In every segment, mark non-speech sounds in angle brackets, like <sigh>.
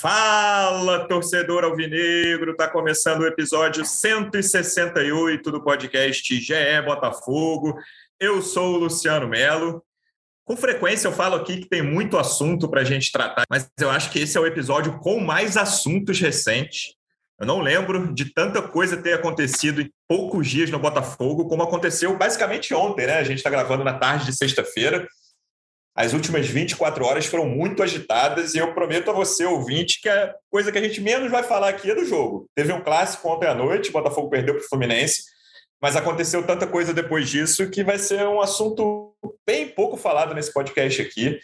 Fala, torcedor alvinegro! Está começando o episódio 168 do podcast GE Botafogo. Eu sou o Luciano Melo. Com frequência eu falo aqui que tem muito assunto para a gente tratar, mas eu acho que esse é o episódio com mais assuntos recentes. Eu não lembro de tanta coisa ter acontecido em poucos dias no Botafogo, como aconteceu basicamente ontem, né? A gente está gravando na tarde de sexta-feira. As últimas 24 horas foram muito agitadas e eu prometo a você, ouvinte, que a coisa que a gente menos vai falar aqui é do jogo. Teve um clássico ontem à noite, o Botafogo perdeu para o Fluminense, mas aconteceu tanta coisa depois disso que vai ser um assunto bem pouco falado nesse podcast aqui.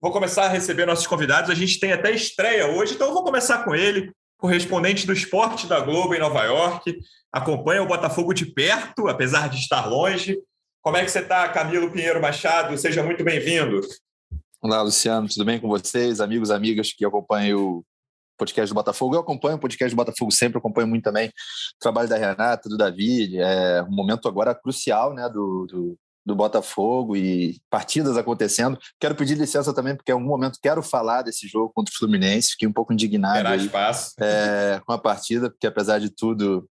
Vou começar a receber nossos convidados. A gente tem até estreia hoje, então eu vou começar com ele, correspondente do esporte da Globo em Nova York. Acompanha o Botafogo de perto, apesar de estar longe. Como é que você está, Camilo Pinheiro Machado? Seja muito bem-vindo. Olá, Luciano, tudo bem com vocês, amigos, amigas que acompanham o podcast do Botafogo? Eu acompanho o podcast do Botafogo sempre, acompanho muito também o trabalho da Renata, do Davi. É um momento agora crucial né, do, do, do Botafogo e partidas acontecendo. Quero pedir licença também, porque em algum momento quero falar desse jogo contra o Fluminense. Fiquei um pouco indignado aí, é, com a partida, porque apesar de tudo,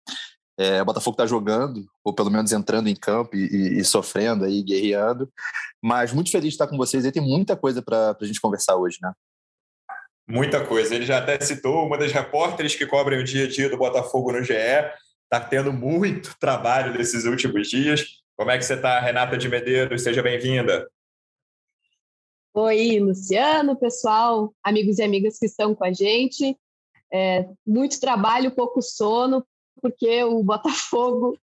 é, o Botafogo está jogando, ou pelo menos entrando em campo e, e, e, sofrendo aí, guerreando. Mas muito feliz de estar com vocês. E tem muita coisa para a gente conversar hoje, né? Muita coisa. Ele já até citou uma das repórteres que cobrem o dia a dia do Botafogo no GE. Está tendo muito trabalho nesses últimos dias. Como é que você está, Renata de Medeiros? Seja bem-vinda. Oi, Luciano, pessoal, amigos e amigas que estão com a gente. É, muito trabalho, pouco sono, porque o Botafogo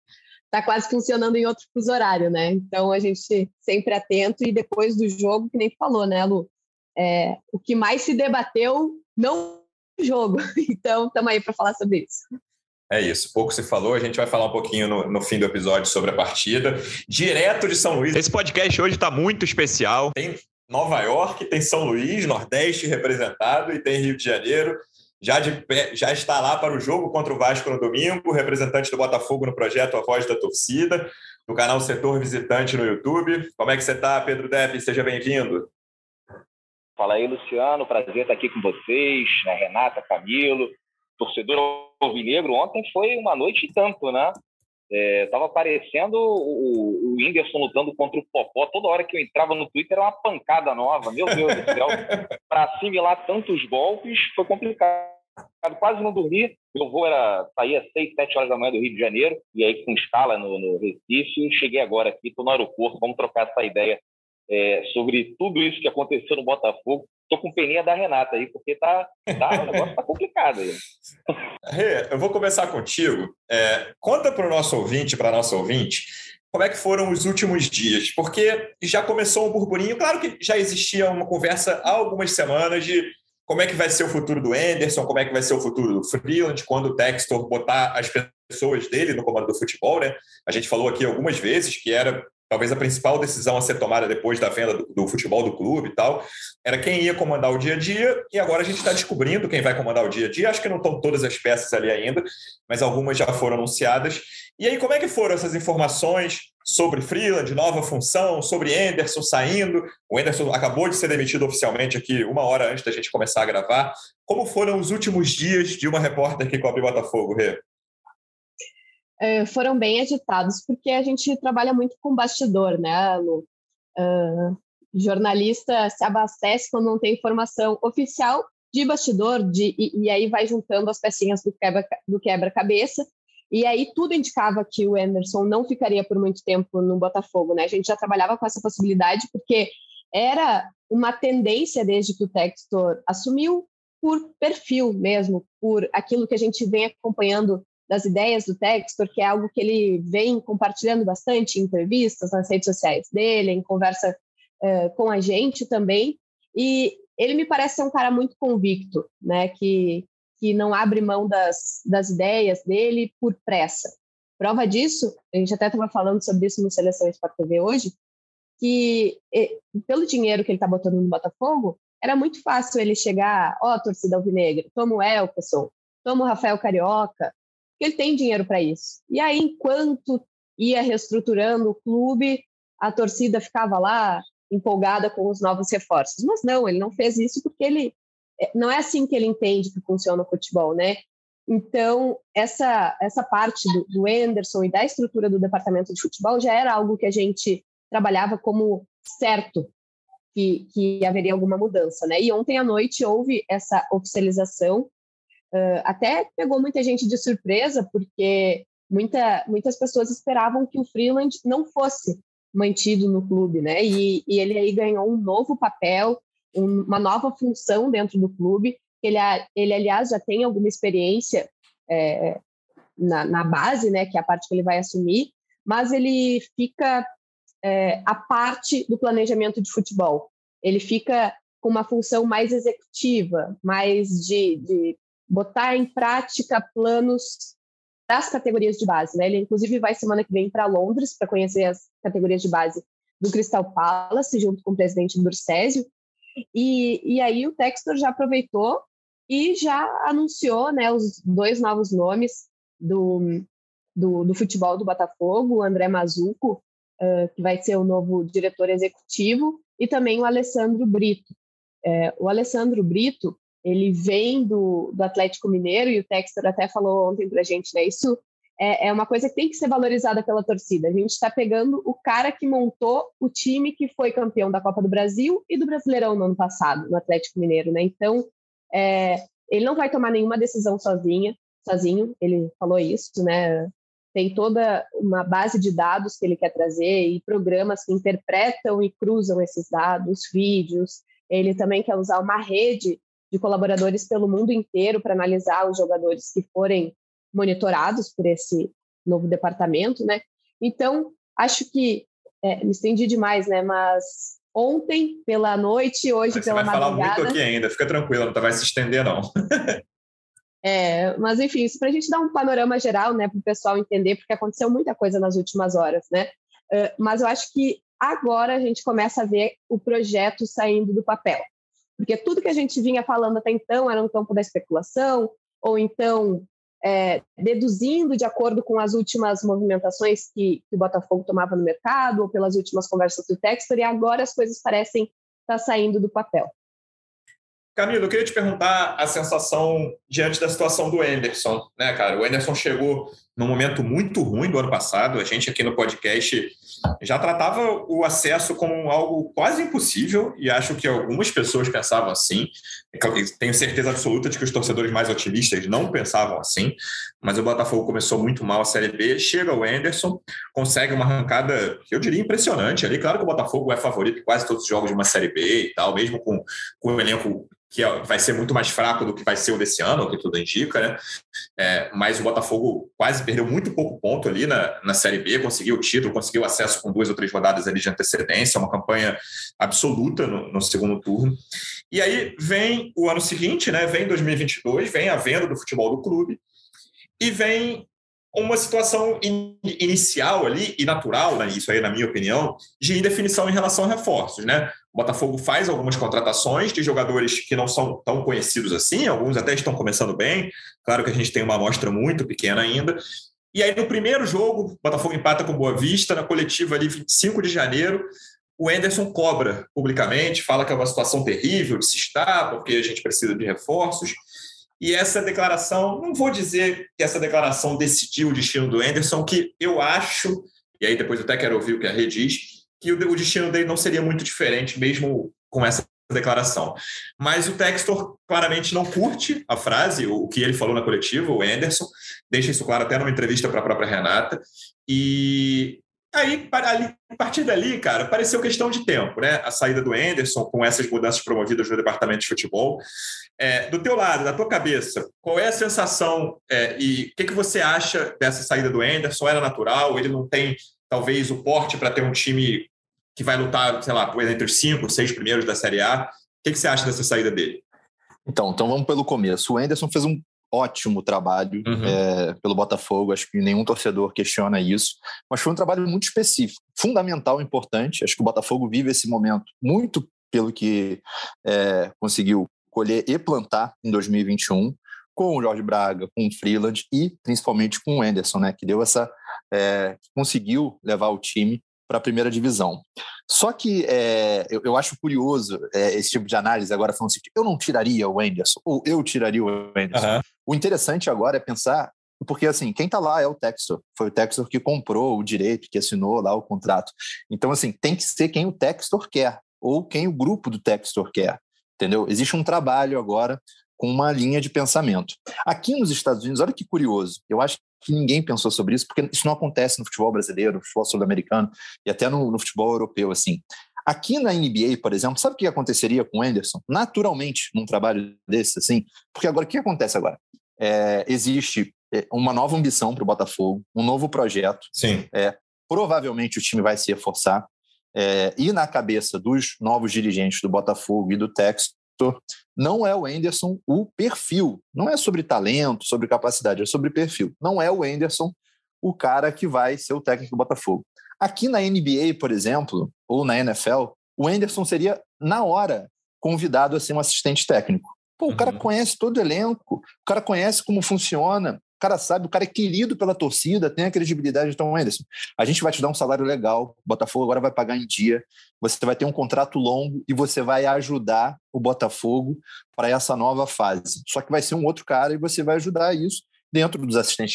está quase funcionando em outro fuso horário, né? Então a gente sempre atento e depois do jogo, que nem falou, né, Lu? É, o que mais se debateu não o jogo. <laughs> Então estamos aí para falar sobre isso. É isso, pouco se falou, a gente vai falar um pouquinho no, no, fim do episódio sobre a partida. Direto de São Luís. Esse podcast hoje está muito especial. Tem Nova York, tem São Luís, Nordeste representado e tem Rio de Janeiro já, de, já está lá para o jogo contra o Vasco no domingo, representante do Botafogo no projeto A Voz da Torcida, no canal Setor Visitante no YouTube. Como é que você está, Pedro Depp? Seja bem-vindo. Fala aí, Luciano. Prazer estar aqui com vocês, né? Renata, Camilo, torcedor alvinegro. Ontem foi uma noite e tanto, né? Estava é, aparecendo o, o Whindersson lutando contra o Popó. Toda hora que eu entrava no Twitter era uma pancada nova. Meu Deus do céu. <laughs> Para assimilar tantos golpes foi complicado. Quase não dormi. Meu voo era saía às 6, 7 horas da manhã do Rio de Janeiro. E aí, com escala no, no Recife, cheguei agora aqui. Estou no aeroporto. Vamos trocar essa ideia é, sobre tudo isso que aconteceu no Botafogo. Estou com peninha da Renata aí, porque tá, tá, o negócio tá complicado aí. <laughs> Rê, eu vou começar contigo. É, conta para o nosso ouvinte, para nosso ouvinte, como é que foram os últimos dias? Porque já começou um burburinho, claro que já existia uma conversa há algumas semanas de como é que vai ser o futuro do Anderson, como é que vai ser o futuro do Freeland, quando o Textor botar as pessoas dele no comando do futebol, né? A gente falou aqui algumas vezes que era talvez a principal decisão a ser tomada depois da venda do, do, futebol do clube e tal, era quem ia comandar o dia a dia, e agora a gente está descobrindo quem vai comandar o dia a dia. Acho que não estão todas as peças ali ainda, mas algumas já foram anunciadas. E aí, como é que foram essas informações sobre Freeland, nova função, sobre Anderson saindo? O Anderson acabou de ser demitido oficialmente aqui uma hora antes da gente começar a gravar. Como foram os últimos dias de uma repórter que cobre Botafogo, Rê? Eh, foram bem agitados, porque a gente trabalha muito com bastidor, né, Lu? Uh, jornalista se abastece quando não tem informação oficial de bastidor, de, e, e aí vai juntando as pecinhas do quebra-cabeça, do quebra e aí tudo indicava que o Anderson não ficaria por muito tempo no Botafogo, né? A gente já trabalhava com essa possibilidade, porque era uma tendência desde que o Textor assumiu por perfil mesmo, por aquilo que a gente vem acompanhando das ideias do Textor, que é algo que ele vem compartilhando bastante em entrevistas nas redes sociais dele, em conversa uh, com a gente também. E ele me parece ser um cara muito convicto, né? Que, que não abre mão das, das ideias dele por pressa. Prova disso, a gente até estava falando sobre isso no Seleção Sport TV hoje, que pelo dinheiro que ele está botando no Botafogo, era muito fácil ele chegar, ó, oh, torcida alvinegra, toma o Elkerson, toma o Rafael Carioca, ele tem dinheiro para isso. E aí, enquanto ia reestruturando o clube, a torcida ficava lá empolgada com os novos reforços. Mas não, ele não fez isso porque ele não é assim que ele entende que funciona o futebol, né? Então, essa, essa parte do, do Anderson e da estrutura do departamento de futebol já era algo que a gente trabalhava como certo que, que haveria alguma mudança, né? E ontem à noite houve essa oficialização, uh, até pegou muita gente de surpresa, porque muita, muitas pessoas esperavam que o Freeland não fosse mantido no clube, né? E, e ele aí ganhou um novo papel, um, uma nova função dentro do clube. Ele, ele aliás, já tem alguma experiência é, na, na, base, né? Que é a parte que ele vai assumir, mas ele fica é, a parte do planejamento de futebol. Ele fica com uma função mais executiva, mais de, de botar em prática planos das categorias de base. Né? Ele, inclusive, vai semana que vem para Londres para conhecer as categorias de base do Crystal Palace, junto com o presidente Durcésio. E, e aí o Textor já aproveitou e já anunciou né, os dois novos nomes do, do, do futebol do Botafogo, o André Mazuco, uh, que vai ser o novo diretor executivo, e também o Alessandro Brito. É, o Alessandro Brito, ele vem do, do Atlético Mineiro, e o Textor até falou ontem para a gente, né? Isso é, é, uma coisa que tem que ser valorizada pela torcida. A gente está pegando o cara que montou o time que foi campeão da Copa do Brasil e do Brasileirão no ano passado, no Atlético Mineiro, né? Então, é, ele não vai tomar nenhuma decisão sozinha, sozinho, ele falou isso, né? Tem toda uma base de dados que ele quer trazer e programas que interpretam e cruzam esses dados, vídeos. Ele também quer usar uma rede de colaboradores pelo mundo inteiro para analisar os jogadores que forem monitorados por esse novo departamento, né? Então, acho que é, me estendi demais, né? Mas ontem pela noite, hoje pela você vai madrugada. falar muito aqui ainda, fica tranquila, não vai se estender não. <laughs> é, mas enfim, isso para a gente dar um panorama geral, né, para o pessoal entender, porque aconteceu muita coisa nas últimas horas, né? Uh, mas eu acho que agora a gente começa a ver o projeto saindo do papel porque tudo que a gente vinha falando até então era no campo da especulação, ou então é, deduzindo de acordo com as últimas movimentações que, que, o Botafogo tomava no mercado, ou pelas últimas conversas do Textor, e agora as coisas parecem estar saindo do papel. Camilo, eu queria te perguntar a sensação diante da situação do Anderson, né, cara? O Anderson chegou num momento muito ruim do ano passado. A gente aqui no podcast já tratava o acesso como algo quase impossível e acho que algumas pessoas pensavam assim. Tenho certeza absoluta de que os torcedores mais otimistas não pensavam assim, mas o Botafogo começou muito mal a Série B. Chega o Anderson, consegue uma arrancada, eu diria, impressionante ali. Claro que o Botafogo é favorito em quase todos os jogos de uma Série B e tal, mesmo com, com o elenco que vai ser muito mais fraco do que vai ser o desse ano, o que tudo indica, né? É, mas o Botafogo quase perdeu muito pouco ponto ali na, na Série B, conseguiu o título, conseguiu acesso com duas ou três rodadas ali de antecedência, uma campanha absoluta no, no segundo turno. E aí vem o ano seguinte, né? Vem 2022, vem a venda do futebol do clube e vem uma situação in, inicial ali e natural, né, isso aí na minha opinião, de indefinição em relação a reforços, né? O Botafogo faz algumas contratações de jogadores que não são tão conhecidos assim, alguns até estão começando bem. Claro que a gente tem uma amostra muito pequena ainda. E aí, no primeiro jogo, o Botafogo empata com Boa Vista, na coletiva ali, 25 de janeiro, o Enderson cobra publicamente, fala que é uma situação terrível de se estar, porque a gente precisa de reforços. E essa declaração, não vou dizer que essa declaração decidiu o destino do Enderson, que eu acho, e aí depois eu até quero ouvir o que a Rede diz, que o destino dele não seria muito diferente, mesmo com essa declaração. Mas o Textor claramente não curte a frase, o que ele falou na coletiva, o Anderson, deixa isso claro até numa entrevista para a própria Renata. E aí, a partir dali, cara, pareceu questão de tempo, né? A saída do Anderson, com essas mudanças promovidas no departamento de futebol. É, do teu lado, da tua cabeça, qual é a sensação é, e o que, que você acha dessa saída do Anderson? Era natural? Ele não tem, talvez, o porte para ter um time que vai lutar, sei lá, entre os cinco, seis primeiros da Série A. O que, que você acha dessa saída dele? Então, então vamos pelo começo. O Enderson fez um ótimo trabalho uhum. é, pelo Botafogo, acho que nenhum torcedor questiona isso, mas foi um trabalho muito específico, fundamental, importante. Acho que o Botafogo vive esse momento muito pelo que é, conseguiu colher e plantar em 2021 com o Jorge Braga, com o Freeland e principalmente com o Anderson, né, que deu essa é, conseguiu levar o time para a primeira divisão. Só que é, eu, eu, acho curioso é, esse tipo de análise agora falando assim, eu não tiraria o Anderson, ou eu tiraria o Anderson. Uhum. O interessante agora é pensar, porque assim, quem está lá é o Textor, foi o Textor que comprou o direito, que assinou lá o contrato. Então, assim, tem que ser quem o Textor quer, ou quem o grupo do Textor quer, entendeu? Existe um trabalho agora com uma linha de pensamento. Aqui nos Estados Unidos, olha que curioso, eu acho que ninguém pensou sobre isso, porque isso não acontece no futebol brasileiro, no futebol sul-americano e até no, no, futebol europeu, assim. Aqui na NBA, por exemplo, sabe o que aconteceria com o Anderson? Naturalmente, num trabalho desse, assim, porque agora, o que acontece agora? É, existe é, uma nova ambição para o Botafogo, um novo projeto. Sim. É, provavelmente o time vai se reforçar. É, e na cabeça dos novos dirigentes do Botafogo e do Texas, não é o Anderson o perfil. Não é sobre talento, sobre capacidade, é sobre perfil. Não é o Anderson o cara que vai ser o técnico do Botafogo. Aqui na NBA, por exemplo, ou na NFL, o Anderson seria, na hora, convidado a ser um assistente técnico. Pô, o cara uhum. conhece todo o elenco, o cara conhece como funciona, cara sabe, o cara é querido pela torcida, tem a credibilidade. Então, Anderson, a gente vai te dar um salário legal, o Botafogo agora vai pagar em dia, você vai ter um contrato longo e você vai ajudar o Botafogo para essa nova fase. Só que vai ser um outro cara e você vai ajudar isso dentro dos assistentes,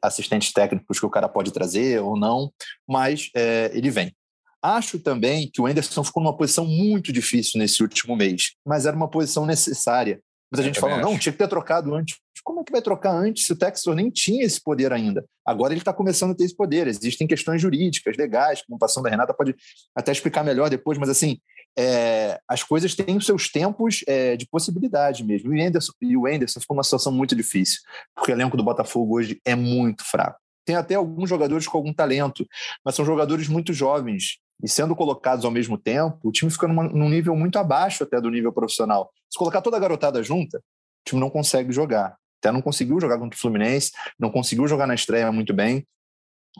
assistentes técnicos que o cara pode trazer ou não, mas é, ele vem. Acho também que o Anderson ficou numa posição muito difícil nesse último mês, mas era uma posição necessária. Muita gente falou, não, tinha que ter trocado antes. Como é que vai trocar antes se o Textor nem tinha esse poder ainda? Agora ele está começando a ter esse poder. Existem questões jurídicas, legais, como passando da Renata pode até explicar melhor depois, mas assim, é, as coisas têm os seus tempos é, de possibilidade mesmo. E, Anderson, e o Anderson ficou uma situação muito difícil, porque o elenco do Botafogo hoje é muito fraco. Tem até alguns jogadores com algum talento, mas são jogadores muito jovens e sendo colocados ao mesmo tempo, o time fica numa, num nível muito abaixo até do nível profissional. Se colocar toda a garotada junta, o time não consegue jogar. Até não conseguiu jogar contra o Fluminense, não conseguiu jogar na estreia muito bem.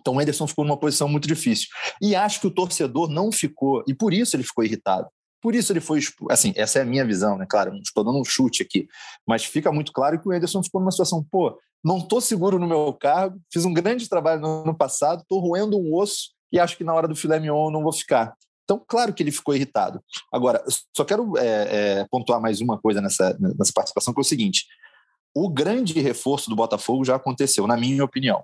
Então o Ederson ficou numa posição muito difícil. E acho que o torcedor não ficou, e por isso ele ficou irritado. Por isso ele foi assim, essa é a minha visão, né? Claro, estou dando um chute aqui, mas fica muito claro que o Ederson ficou numa situação, pô, não estou seguro no meu cargo, fiz um grande trabalho no ano passado, estou roendo um osso e acho que na hora do filé mignon eu não vou ficar. Então, claro que ele ficou irritado. Agora, só quero é, é, pontuar mais uma coisa nessa, nessa participação, que é o seguinte: o grande reforço do Botafogo já aconteceu, na minha opinião.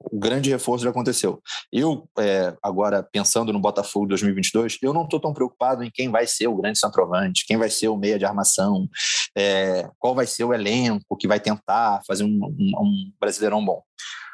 O grande reforço já aconteceu. Eu, é, agora, pensando no Botafogo 2022, eu não estou tão preocupado em quem vai ser o grande centroavante, quem vai ser o meia de armação, é, qual vai ser o elenco que vai tentar fazer um, um, um brasileirão bom.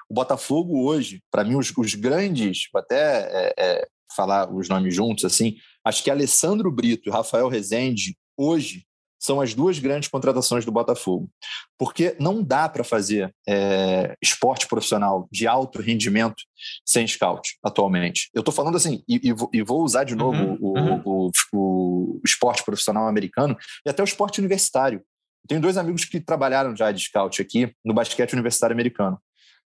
O Botafogo hoje, para mim, os, os, grandes, vou até é, é, falar os nomes juntos, assim, acho que Alessandro Brito e Rafael Rezende, hoje, são as duas grandes contratações do Botafogo. Porque não dá para fazer é, esporte profissional de alto rendimento sem scout atualmente. Eu estou falando assim, e, e, vou usar de novo uhum, o, uhum. O, o, o, esporte profissional americano e até o esporte universitário. tenho dois amigos que trabalharam já de scout aqui no basquete universitário americano.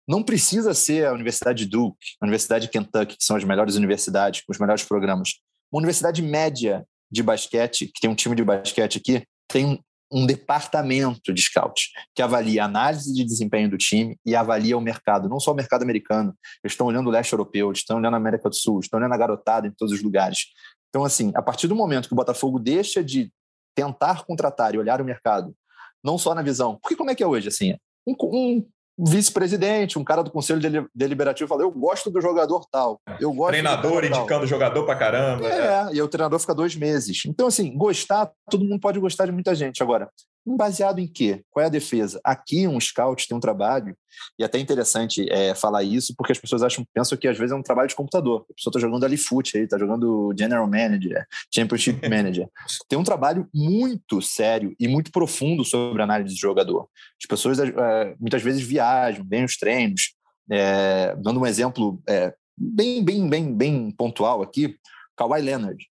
Não precisa ser a Universidade de Duke, a Universidade de Kentucky, que são as melhores universidades, com os melhores programas. Uma universidade média de basquete, que tem um time de basquete aqui, tem um departamento de scout que avalia a análise de desempenho do time e avalia o mercado, não só o mercado americano. Eles estão olhando o leste europeu, estão olhando a América do Sul, estão olhando a garotada em todos os lugares. Então, assim, a partir do momento que o Botafogo deixa de tentar contratar e olhar o mercado, não só na visão, porque como é que é hoje, assim, um, um vice-presidente, um cara do conselho deliberativo fala: Eu gosto do jogador tal. Eu gosto Treinador indicando o jogador para caramba. É, é, e o treinador fica dois meses. Então, assim, gostar, todo mundo pode gostar de muita gente. Agora, Baseado em quê? Qual é a defesa? Aqui um scout tem um trabalho, e é até interessante é, falar isso, porque as pessoas acham, pensam que às vezes é um trabalho de computador. A pessoa está jogando ali foot aí, está jogando General Manager, Championship <laughs> Manager. Tem um trabalho muito sério e muito profundo sobre análise de jogador. As pessoas é, muitas vezes viajam, vêm os treinos. É, dando um exemplo é, bem, bem, bem, bem pontual aqui, Kawhi Leonard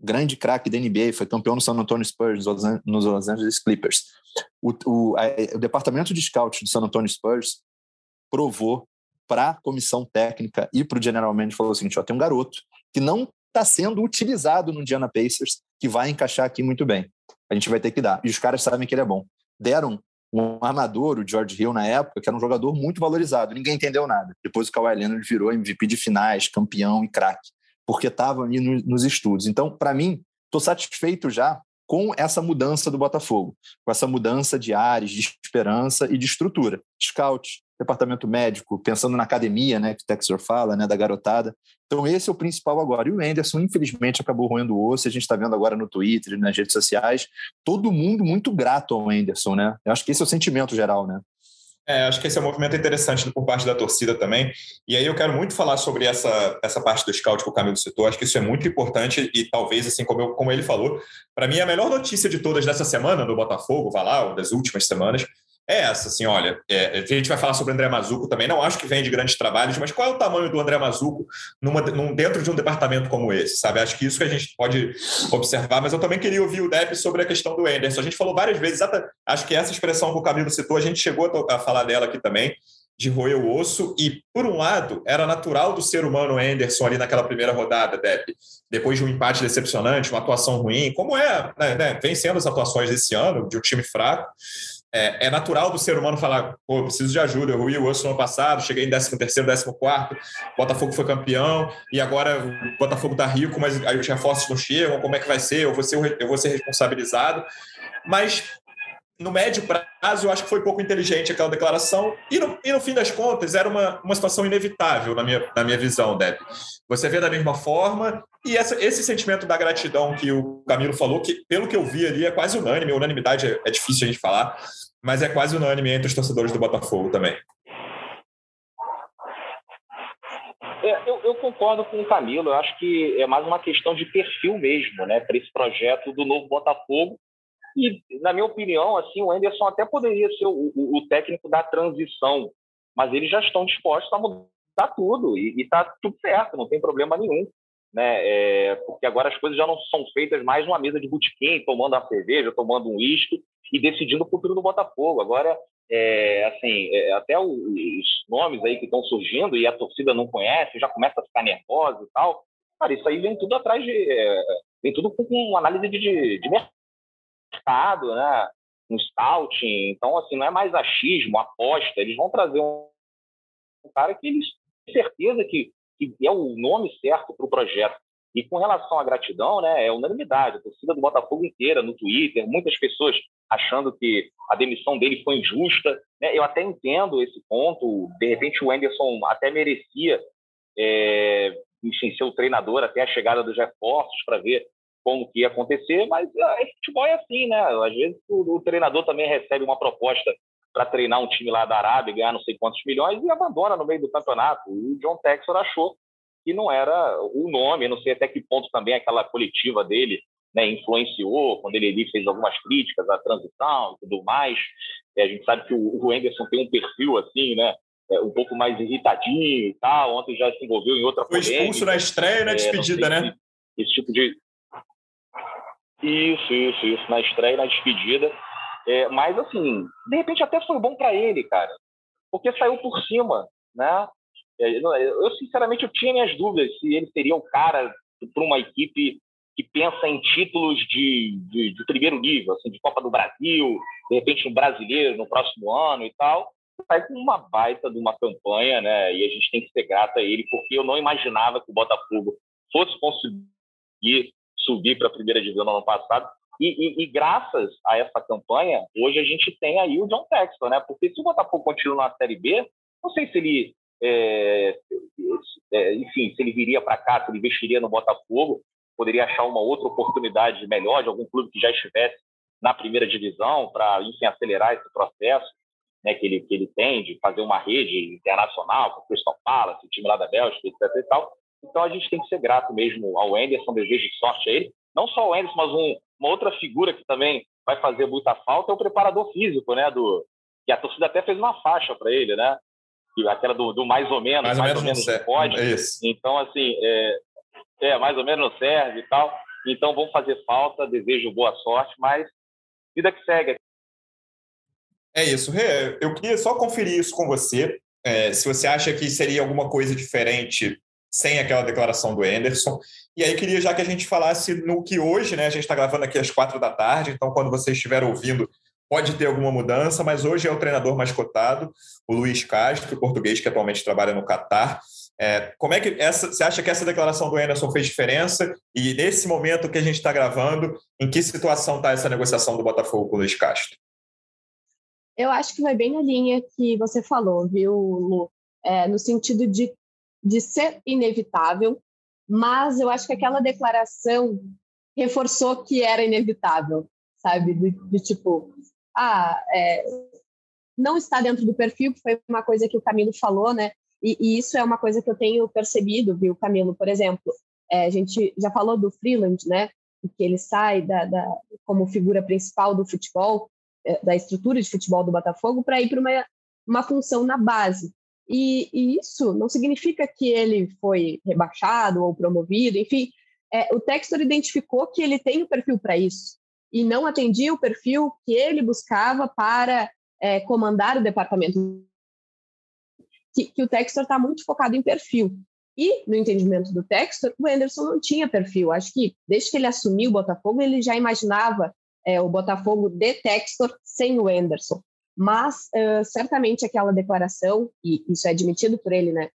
grande craque da NBA, foi campeão no San Antonio Spurs, nos Los Angeles Clippers. O, o, a, o departamento de scout do San Antonio Spurs provou para a comissão técnica e para o general manager falou o seguinte: ó, tem um garoto que não está sendo utilizado no Indiana Pacers que vai encaixar aqui muito bem. A gente vai ter que dar. E os caras sabem que ele é bom. Deram um armador, o George Hill, na época, que era um jogador muito valorizado. Ninguém entendeu nada. Depois o Kawhi Leonard virou MVP de finais, campeão e craque. Porque estavam ali no, nos estudos. Então, para mim, estou satisfeito já com essa mudança do Botafogo, com essa mudança de ares, de esperança e de estrutura. Scout, departamento médico, pensando na academia, né, que o Texor fala, né, da garotada. Então esse é o principal agora. E o Anderson, infelizmente, acabou roendo o osso. A gente está vendo agora no Twitter, nas redes sociais, todo mundo muito grato ao Anderson, né? Eu acho que esse é o sentimento geral, né? É, acho que esse é um movimento interessante por parte da torcida também. E aí eu quero muito falar sobre essa, essa parte do scout que o Camilo citou. Acho que isso é muito importante e talvez, assim como, eu, como ele falou, para mim a melhor notícia de todas dessa semana do Botafogo, vai lá, das últimas semanas, é essa, assim, olha, é, a gente vai falar sobre o André Mazuco também, não acho que vem de grandes trabalhos, mas qual é o tamanho do André Mazuco numa, num, dentro de um departamento como esse, sabe? Acho que isso que a gente pode observar, mas eu também queria ouvir o Depp sobre a questão do Anderson. A gente falou várias vezes, acho que essa expressão que o Camilo citou, a gente chegou a, falar dela aqui também, de roer o osso, e, por um lado, era natural do ser humano Anderson ali naquela primeira rodada, Depp, depois de um empate decepcionante, uma atuação ruim, como é, né, né, as atuações desse ano, de um time fraco, é, é, natural do ser humano falar, pô, preciso de ajuda, eu ruí o osso no ano passado, cheguei em 13 terceiro, 14 quarto, Botafogo foi campeão, e agora o Botafogo tá rico, mas os reforços não chegam, como é que vai ser? Eu vou ser, eu vou ser responsabilizado. Mas no médio prazo, eu acho que foi pouco inteligente aquela declaração, e no, e no fim das contas, era uma, uma situação inevitável, na minha, na minha visão, Deb. Você vê da mesma forma, e essa, esse sentimento da gratidão que o Camilo falou, que pelo que eu vi ali é quase unânime, unanimidade é, é difícil a gente falar, mas é quase unânime entre os torcedores do Botafogo também. É, eu, eu, concordo com o Camilo, eu acho que é mais uma questão de perfil mesmo, né, para esse projeto do novo Botafogo, e, na minha opinião, assim, o Anderson até poderia ser o, o, o técnico da transição, mas eles já estão dispostos a mudar tudo e está tudo certo, não tem problema nenhum. Né? É, porque agora as coisas já não são feitas mais numa mesa de botequim, tomando uma cerveja, tomando um uísque e decidindo o futuro do Botafogo. Agora, é, assim, é, até os nomes aí que estão surgindo e a torcida não conhece, já começa a ficar nervosa e tal. Cara, isso aí vem tudo atrás de. É, vem tudo com uma análise de, de, de mercado, né? Um scouting. Então, assim, não é mais achismo, aposta. Eles vão trazer um cara que eles têm certeza que, que é o nome certo para o projeto. E com relação à gratidão, né, é unanimidade. A torcida do Botafogo inteira no Twitter, muitas pessoas achando que a demissão dele foi injusta. Né? Eu até entendo esse ponto. De repente, o Anderson até merecia é, enfim, ser o treinador até a chegada dos reforços para ver como que ia acontecer, mas é, futebol é assim, né? Às vezes o, o treinador também recebe uma proposta para treinar um time lá da Arábia, ganhar não sei quantos milhões e abandona no meio do campeonato. E o John Texor achou que não era o nome, não sei até que ponto também aquela coletiva dele né, influenciou, quando ele ali fez algumas críticas à transição e tudo mais. E a gente sabe que o, o Henderson tem um perfil assim, né? É, um pouco mais irritadinho e tal. Ontem já se envolveu em outra Foi expulso na estreia e na é, despedida, né? Esse tipo de isso, isso, isso, na estreia na despedida. É, mas, assim, de repente até foi bom para ele, cara, porque saiu por cima, né? É, eu, sinceramente, eu tinha minhas dúvidas se ele seria o cara para uma equipe que pensa em títulos de, de, de, primeiro nível, assim, de Copa do Brasil, de repente um brasileiro no próximo ano e tal. Sai com uma baita de uma campanha, né? E a gente tem que ser grato a ele, porque eu não imaginava que o Botafogo fosse conseguir subir para a primeira divisão no ano passado. E, e, e, graças a essa campanha, hoje a gente tem aí o John Texton, né? Porque se o Botafogo continua na Série B, não sei se ele, é, é, enfim, se ele viria para cá, se ele investiria no Botafogo, poderia achar uma outra oportunidade melhor de algum clube que já estivesse na primeira divisão para, enfim, acelerar esse processo né, que, ele, que ele tem de fazer uma rede internacional com o Crystal Palace, o time lá da Bélgica, etc. E tal. Então a gente tem que ser grato mesmo ao Anderson, desejo de sorte a ele. Não só o Anderson, mas um, uma outra figura que também vai fazer muita falta é o preparador físico, né? Do, que a torcida até fez uma faixa para ele, né? Aquela do, do, mais ou menos, mais, mais ou menos, menos pode. É então, assim, é, é, mais ou menos não serve e tal. Então vão fazer falta, desejo boa sorte, mas vida que segue. É isso, Rê. Eu queria só conferir isso com você. É, se você acha que seria alguma coisa diferente sem aquela declaração do Anderson. E aí queria já que a gente falasse no que hoje, né? A gente está gravando aqui às quatro da tarde, então quando vocês estiver ouvindo, pode ter alguma mudança, mas hoje é o treinador mais cotado, o Luiz Castro, português que atualmente trabalha no Catar. É, como é que essa, você acha que essa declaração do Anderson fez diferença? E nesse momento que a gente está gravando, em que situação está essa negociação do Botafogo com o Luiz Castro? Eu acho que vai bem na linha que você falou, viu, Lu? É, no sentido de, de ser inevitável, mas eu acho que aquela declaração reforçou que era inevitável, sabe? Do, do tipo, ah, é, não está dentro do perfil, que foi uma coisa que o Camilo falou, né? E, e isso é uma coisa que eu tenho percebido, viu, Camilo? Por exemplo, é, a gente já falou do Freeland, né? Que ele sai da, da como figura principal do futebol, é, da estrutura de futebol do Botafogo, para ir para uma, uma função na base. E, e, isso não significa que ele foi rebaixado ou promovido, enfim, é, o Textor identificou que ele tem o perfil para isso e não atendia o perfil que ele buscava para é, comandar o departamento. Que, que o Textor está muito focado em perfil. E, no entendimento do Textor, o Anderson não tinha perfil. Acho que, desde que ele assumiu o Botafogo, ele já imaginava é, o Botafogo de Textor sem o Anderson. Mas, uh, certamente, aquela declaração, e isso é admitido por ele, né?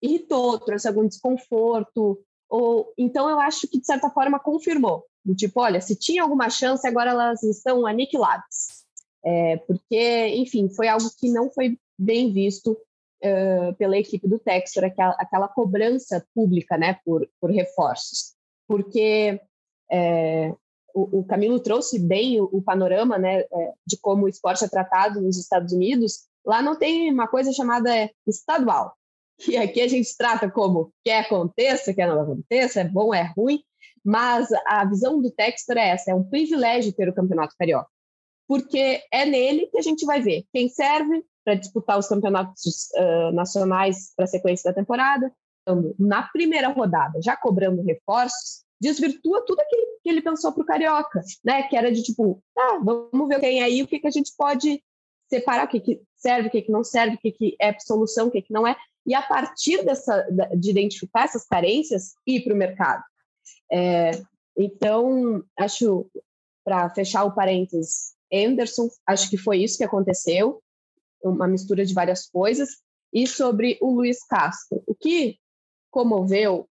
Irritou, trouxe algum desconforto. Ou, então, eu acho que, de certa forma, confirmou. Do tipo, olha, se tinha alguma chance, agora elas estão aniquiladas. É, porque, enfim, foi algo que não foi bem visto uh, pela equipe do Textor, aquela, aquela cobrança pública né, por, por reforços. Porque é, o, Camilo trouxe bem o, panorama né, é, de como o esporte é tratado nos Estados Unidos. Lá não tem uma coisa chamada estadual, que aqui a gente trata como quer aconteça, quer não aconteça, é bom, é ruim, mas a visão do Textor é essa, é um privilégio ter o Campeonato Carioca porque é nele que a gente vai ver quem serve para disputar os campeonatos uh, nacionais para a sequência da temporada. Na primeira rodada, já cobrando reforços, desvirtua tudo aquilo que ele pensou para o Carioca, né? Que era de tipo, tá, vamos ver quem aí, o que, que a gente pode separar, o que, que serve, o que, que não serve, o que, que é solução, o que, que não é. E a partir dessa, de identificar essas carências, ir para o mercado. É, então, acho, para fechar o parênteses, Anderson, acho que foi isso que aconteceu, uma mistura de várias coisas, e sobre o Luiz Castro. O que comoveu,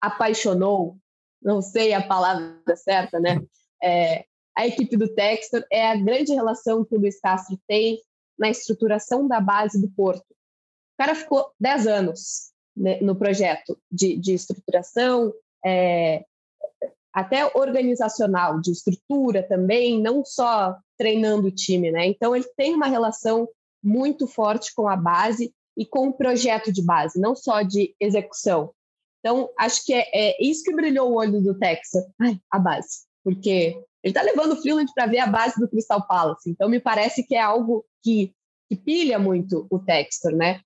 apaixonou, não sei a palavra certa, né? É, a equipe do Textor é a grande relação que o Luiz Castro tem na estruturação da base do Porto. O cara ficou 10 anos né, no projeto de, de estruturação, é, até organizacional, de estrutura também, não só treinando o time, né? Então ele tem uma relação muito forte com a base e com o projeto de base, não só de execução. Então, acho que é, é isso que brilhou o olho do Texas, Ai, a base, porque ele está levando o Freeland para ver a base do Crystal Palace. Então, me parece que é algo que, que pilha muito o Textor, né?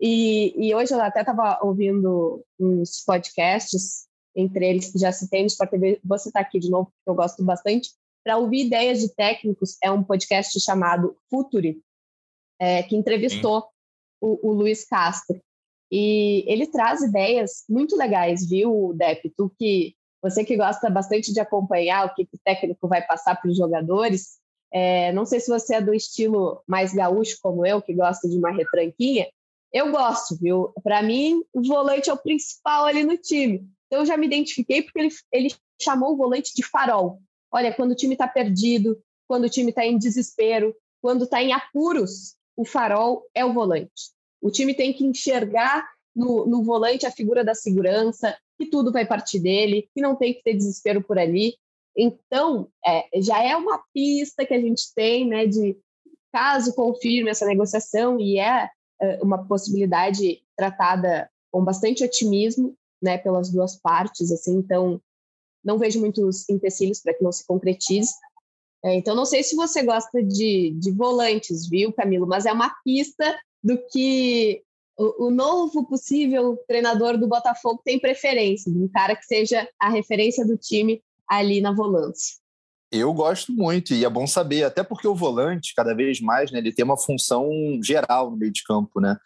E, e hoje eu até estava ouvindo uns podcasts entre eles que já citei no Sport TV, vou citar aqui de novo, porque eu gosto bastante, para ouvir ideias de técnicos, é um podcast chamado Futuri, é, que entrevistou o, o, Luiz Castro. E ele traz ideias muito legais, viu, Dep? Tu que, você que gosta bastante de acompanhar o que o técnico vai passar para os jogadores, é, não sei se você é do estilo mais gaúcho como eu, que gosta de uma retranquinha, eu gosto, viu? Para mim, o volante é o principal ali no time. Então eu já me identifiquei porque ele, ele chamou o volante de farol. Olha, quando o time está perdido, quando o time está em desespero, quando está em apuros, o farol é o volante. O time tem que enxergar no, no volante a figura da segurança, que tudo vai partir dele, que não tem que ter desespero por ali. Então, é, já é uma pista que a gente tem, né, de caso confirme essa negociação, e é, é uma possibilidade tratada com bastante otimismo, né, pelas duas partes, assim, então não vejo muitos empecilhos para que não se concretize. É, então, não sei se você gosta de, de volantes, viu, Camilo, mas é uma pista do que o, o, novo possível treinador do Botafogo tem preferência, um cara que seja a referência do time ali na volância. Eu gosto muito e é bom saber, até porque o volante, cada vez mais, né, ele tem uma função geral no meio de campo, né?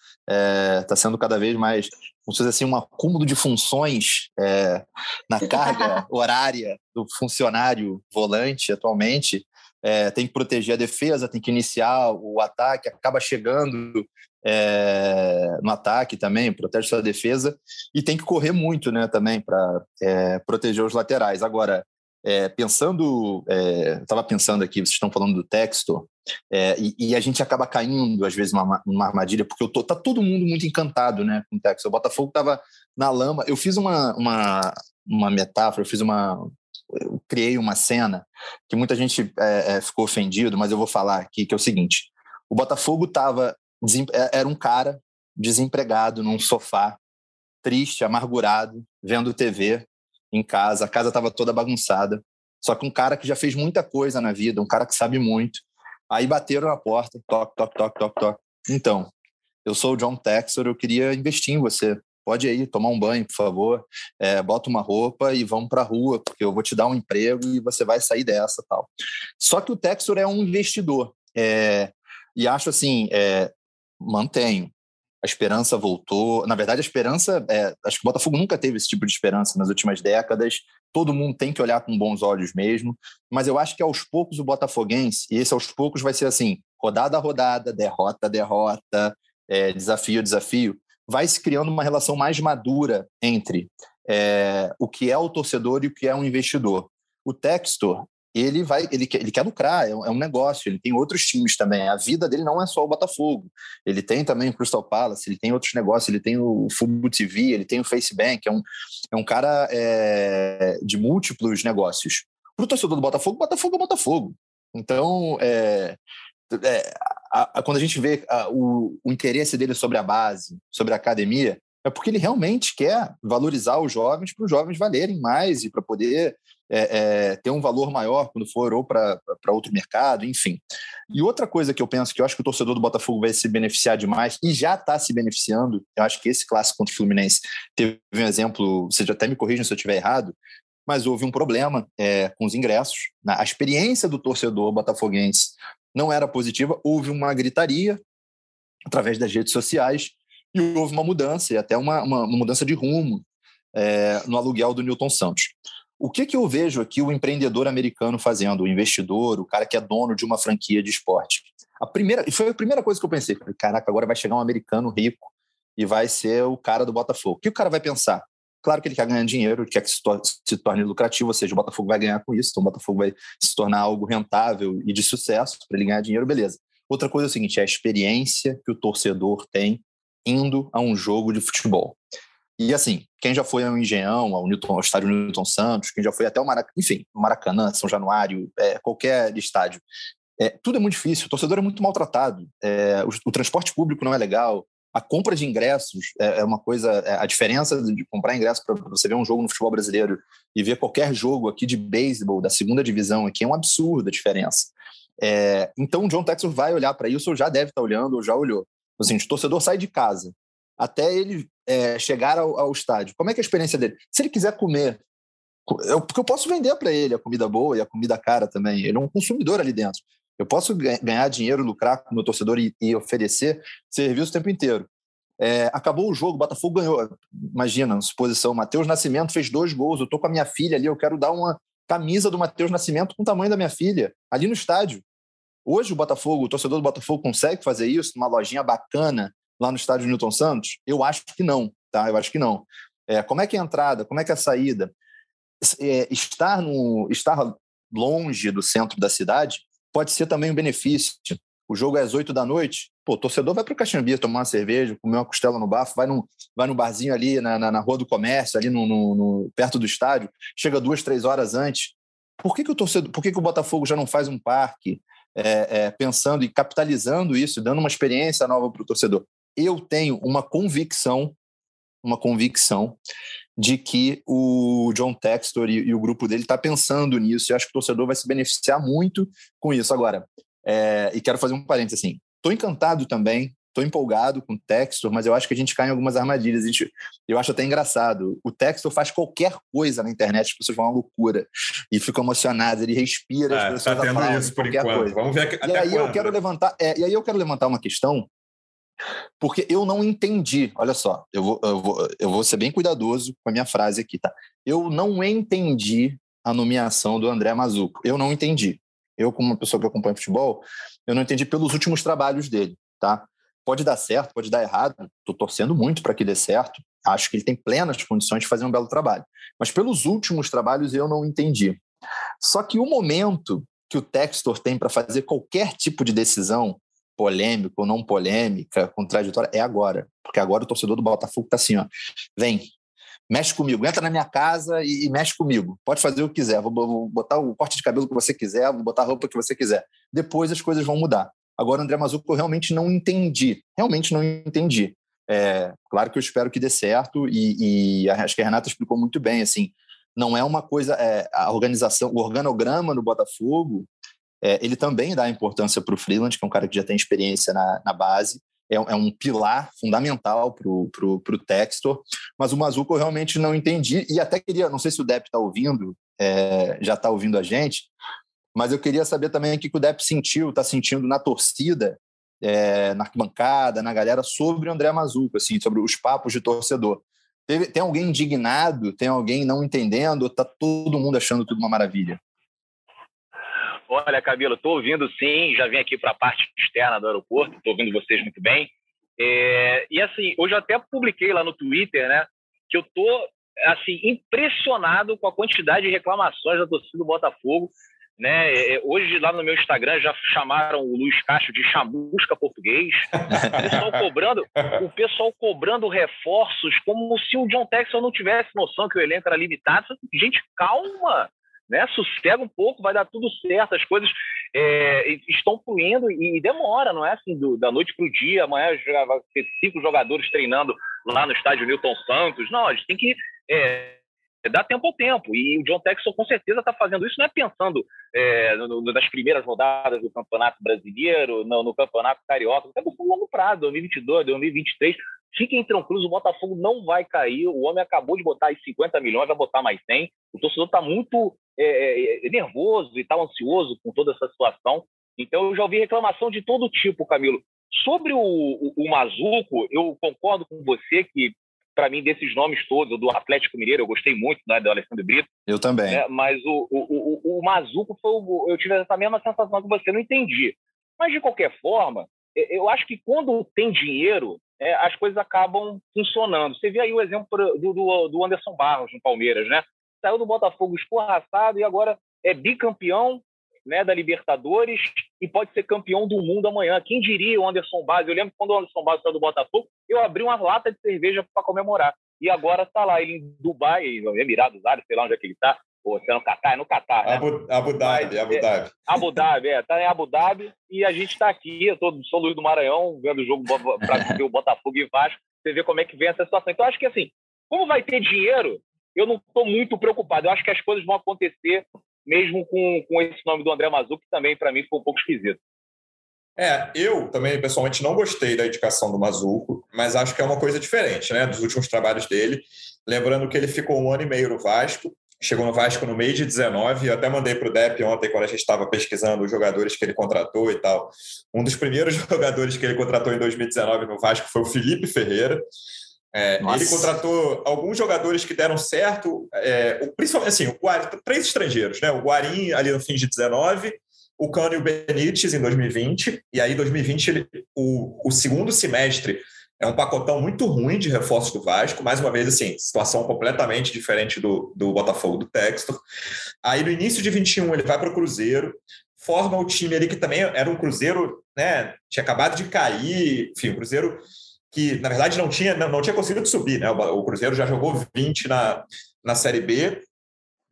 Está é, sendo cada vez mais, como se fosse assim, um acúmulo de funções é, na carga <laughs> horária do funcionário volante atualmente. É, tem que proteger a defesa, tem que iniciar o ataque, acaba chegando é, no ataque também, protege sua defesa e tem que correr muito, né, também para é, proteger os laterais. Agora, é, pensando, é, estava pensando aqui, vocês estão falando do texto, é, e, e, a gente acaba caindo, às vezes, numa, numa armadilha, porque eu tô, tá todo mundo muito encantado né, com o texto. O Botafogo estava na lama. Eu fiz uma, uma, uma metáfora, eu fiz uma. Eu criei uma cena que muita gente é, é, ficou ofendido, mas eu vou falar aqui, que é o seguinte: o Botafogo estava. É, era um cara desempregado num sofá, triste, amargurado, vendo TV, em casa, a casa estava toda bagunçada. Só que um cara que já fez muita coisa na vida, um cara que sabe muito. Aí bateram na porta, toque, toque, toque, toque, toque. Então, eu sou o John Texor, eu queria investir em você. Pode aí tomar um banho, por favor. É, bota uma roupa e vamos para a rua, porque eu vou te dar um emprego e você vai sair dessa tal. Só que o Texor é um investidor. É, e acho assim, é, mantenho a esperança voltou. Na verdade, a esperança, é, acho que o Botafogo nunca teve esse tipo de esperança nas últimas décadas. Todo mundo tem que olhar com bons olhos mesmo. Mas eu acho que aos poucos o Botafoguense, e esse aos poucos vai ser assim: rodada a rodada, derrota a derrota, é, desafio desafio, vai se criando uma relação mais madura entre é, o que é o torcedor e o que é um investidor. O Textor, ele vai, ele quer, ele quer lucrar, é um, é um, negócio, ele tem outros times também. A vida dele não é só o Botafogo. Ele tem também o Crystal Palace, ele tem outros negócios, ele tem o Fubo TV, ele tem o FaceBank, é um, é um cara é, de múltiplos negócios. Para o torcedor do Botafogo, Botafogo é Botafogo. Então, é, é, a, a, quando a gente vê a, o, o interesse dele sobre a base, sobre a academia, é porque ele realmente quer valorizar os jovens para os jovens valerem mais e para poder é, é, ter um valor maior quando for ou para outro mercado, enfim. E outra coisa que eu penso que eu acho que o torcedor do Botafogo vai se beneficiar demais e já está se beneficiando, eu acho que esse clássico contra o Fluminense teve um exemplo, você até me corrija se eu estiver errado, mas houve um problema é, com os ingressos. A experiência do torcedor botafoguense não era positiva, houve uma gritaria através das redes sociais e houve uma mudança, e até uma, uma, uma mudança de rumo é, no aluguel do Newton Santos. O que, que eu vejo aqui o empreendedor americano fazendo, o investidor, o cara que é dono de uma franquia de esporte? A primeira, foi a primeira coisa que eu pensei, caraca, agora vai chegar um americano rico e vai ser o cara do Botafogo. O que o cara vai pensar? Claro que ele quer ganhar dinheiro, quer que se torne, se torne lucrativo, ou seja, o Botafogo vai ganhar com isso, então o Botafogo vai se tornar algo rentável e de sucesso para ele ganhar dinheiro, beleza. Outra coisa é o seguinte, é a experiência que o torcedor tem indo a um jogo de futebol. E assim, quem já foi ao Engenhão, ao, Newton, ao estádio Newton Santos, quem já foi até o Maracanã, enfim, Maracanã, São Januário, é, qualquer estádio, é, tudo é muito difícil, o torcedor é muito maltratado, é, o, o, transporte público não é legal, a compra de ingressos é, é uma coisa, é, a diferença de comprar ingresso para você ver um jogo no futebol brasileiro e ver qualquer jogo aqui de beisebol da segunda divisão aqui é um absurdo a diferença. É, então o John Texas vai olhar para isso, ou já deve estar tá olhando, ou já olhou. Assim, o torcedor sai de casa, até ele é, chegar ao, ao, estádio. Como é que é a experiência dele? Se ele quiser comer, eu, porque eu posso vender para ele a comida boa e a comida cara também. Ele é um consumidor ali dentro. Eu posso ganhar dinheiro, lucrar com o meu torcedor e, e oferecer serviço o tempo inteiro. É, acabou o jogo, o Botafogo ganhou. Imagina, suposição, Matheus Nascimento fez dois gols. Eu tô com a minha filha ali, eu quero dar uma camisa do Matheus Nascimento com o tamanho da minha filha, ali no estádio. Hoje o Botafogo, o torcedor do Botafogo consegue fazer isso numa lojinha bacana, lá no estádio Newton Santos? Eu acho que não, tá? Eu acho que não. É, como é que é a entrada? Como é que é a saída? É, estar, no, estar longe do centro da cidade pode ser também um benefício. O jogo é às oito da noite, pô, o torcedor vai para o Caxambi tomar uma cerveja, comer uma costela no bafo, vai, num, vai no barzinho ali na, na, na Rua do Comércio, ali no, no, no, perto do estádio, chega duas, três horas antes. Por que, que o torcedor, por que, que o Botafogo já não faz um parque é, é, pensando e capitalizando isso, dando uma experiência nova para o torcedor? eu tenho uma convicção, uma convicção de que o John Textor e, e o grupo dele está pensando nisso. E acho que o torcedor vai se beneficiar muito com isso. Agora, é, e quero fazer um parênteses assim. Estou encantado também Tô empolgado com o Textor, mas eu acho que a gente cai em algumas armadilhas. Gente, eu acho até engraçado. O Textor faz qualquer coisa na internet, as pessoas vão à loucura e ficam emocionadas. Ele respira, as pessoas tá tendo isso por enquanto. Coisa. Vamos ver até e aí quando, eu quero levantar, é, e aí eu quero levantar uma questão porque eu não entendi. Olha só, eu vou, eu, vou, eu vou ser bem cuidadoso com a minha frase aqui, tá? Eu não entendi a nomeação do André Mazuco. Eu não entendi. Eu, como uma pessoa que acompanha futebol, eu não entendi pelos últimos trabalhos dele, tá? Pode dar certo, pode dar errado. Estou torcendo muito para que dê certo. Acho que ele tem plenas condições de fazer um belo trabalho. Mas pelos últimos trabalhos eu não entendi. Só que o momento que o Textor tem para fazer qualquer tipo de decisão polêmica ou não polêmica, contraditória, é agora. Porque agora o torcedor do Botafogo está assim, ó, vem, mexe comigo, entra na minha casa e, e mexe comigo. Pode fazer o que quiser, vou, vou, botar o corte de cabelo que você quiser, vou botar a roupa que você quiser. Depois as coisas vão mudar. Agora, André Mazuco, eu realmente não entendi. Realmente não entendi. É, claro que eu espero que dê certo e, e acho que a Renata explicou muito bem, assim, não é uma coisa, é, a organização, o organograma no Botafogo, é, ele também dá importância para o Freeland, que é um cara que já tem experiência na, na base, é, é, um pilar fundamental para o Textor, mas o Mazuco eu realmente não entendi, e até queria, não sei se o Depp está ouvindo, é, já está ouvindo a gente, mas eu queria saber também o que o Depp sentiu, está sentindo na torcida, é, na arquibancada, na galera, sobre o André Mazuco, assim, sobre os papos de torcedor. Teve, tem alguém indignado? Tem alguém não entendendo? Está todo mundo achando tudo uma maravilha? Olha, Camilo, estou ouvindo sim, já vim aqui para a parte externa do aeroporto, estou ouvindo vocês muito bem. É, e assim, hoje eu até publiquei lá no Twitter, né, que eu estou assim impressionado com a quantidade de reclamações da torcida do Botafogo. Né? É, hoje lá no meu Instagram já chamaram o Luiz Castro de chamusca português. O pessoal cobrando, o pessoal cobrando reforços como se o John Texel não tivesse noção que o elenco era limitado. Gente, calma né? Sossega um pouco, vai dar tudo certo, as coisas é, estão fluindo e, demora, não é assim, do, da noite para o dia, amanhã vai ter cinco jogadores treinando lá no estádio Newton Santos. Não, a gente tem que é, dar tempo ao tempo. E o John Texel com certeza está fazendo isso, não é pensando é, no, no, nas primeiras rodadas do Campeonato Brasileiro, no, no Campeonato Carioca, está pensando longo prazo, 2022, 2023. Fiquem tranquilos, o Botafogo não vai cair. O homem acabou de botar aí 50 milhões, vai botar mais 100. O torcedor está muito é, é, é, nervoso e está ansioso com toda essa situação. Então, eu já ouvi reclamação de todo tipo, Camilo. Sobre o, o, o Mazuco, eu concordo com você que, para mim, desses nomes todos, do Atlético Mineiro, eu gostei muito né, do Alessandro Brito. Eu também. Né, mas o, o, o, o Mazuco foi o, eu tive essa mesma sensação que você, não entendi. Mas, de qualquer forma, eu acho que quando tem dinheiro, é, as coisas acabam funcionando. Você vê aí o exemplo do, do, do, Anderson Barros no Palmeiras, né? Saiu do Botafogo escorraçado e agora é bicampeão né, da Libertadores e pode ser campeão do mundo amanhã. Quem diria o Anderson Barros? Eu lembro quando o Anderson Barros saiu do Botafogo, eu abri uma lata de cerveja para comemorar. E agora está lá, ele em Dubai, Emirados Árabes, sei lá onde é que ele está, ou se é no Catar, é no Catar. Né? Abu, Abu Dhabi, Abu Dhabi. É, Abu Dhabi, é, tá em Abu Dhabi e a gente está aqui, eu tô, sou Luiz do Maranhão, vendo o jogo para ver o Botafogo e Vasco, você vê como é que vem essa situação. Então, acho que assim, como vai ter dinheiro, eu não estou muito preocupado. Eu acho que as coisas vão acontecer mesmo com, com esse nome do André Mazu, que também, para mim, foi um pouco esquisito. É, eu também, pessoalmente, não gostei da indicação do Mazuco, mas acho que é uma coisa diferente, né, dos últimos trabalhos dele. Lembrando que ele ficou um ano e meio no Vasco, chegou no Vasco no meio de 19, eu até mandei para o Dep ontem, quando a gente estava pesquisando os jogadores que ele contratou e tal. Um dos primeiros <laughs> jogadores que ele contratou em 2019 no Vasco foi o Felipe Ferreira. É, ele contratou alguns jogadores que deram certo, é, principalmente assim, o Guarim, três estrangeiros, né? O Guarim ali no fim de 19, o Cano e o Benítez em 2020, e aí 2020 ele, o, o segundo semestre é um pacotão muito ruim de reforços do Vasco, mais uma vez, assim, situação completamente diferente do, do Botafogo do Textor. Aí no início de 21 ele vai para o Cruzeiro, forma o time ali que também era um Cruzeiro, né? Tinha acabado de cair, enfim, o Cruzeiro que na verdade não tinha, não, não tinha conseguido <laughs> subir, né? O, o Cruzeiro já jogou 20 na, na Série B,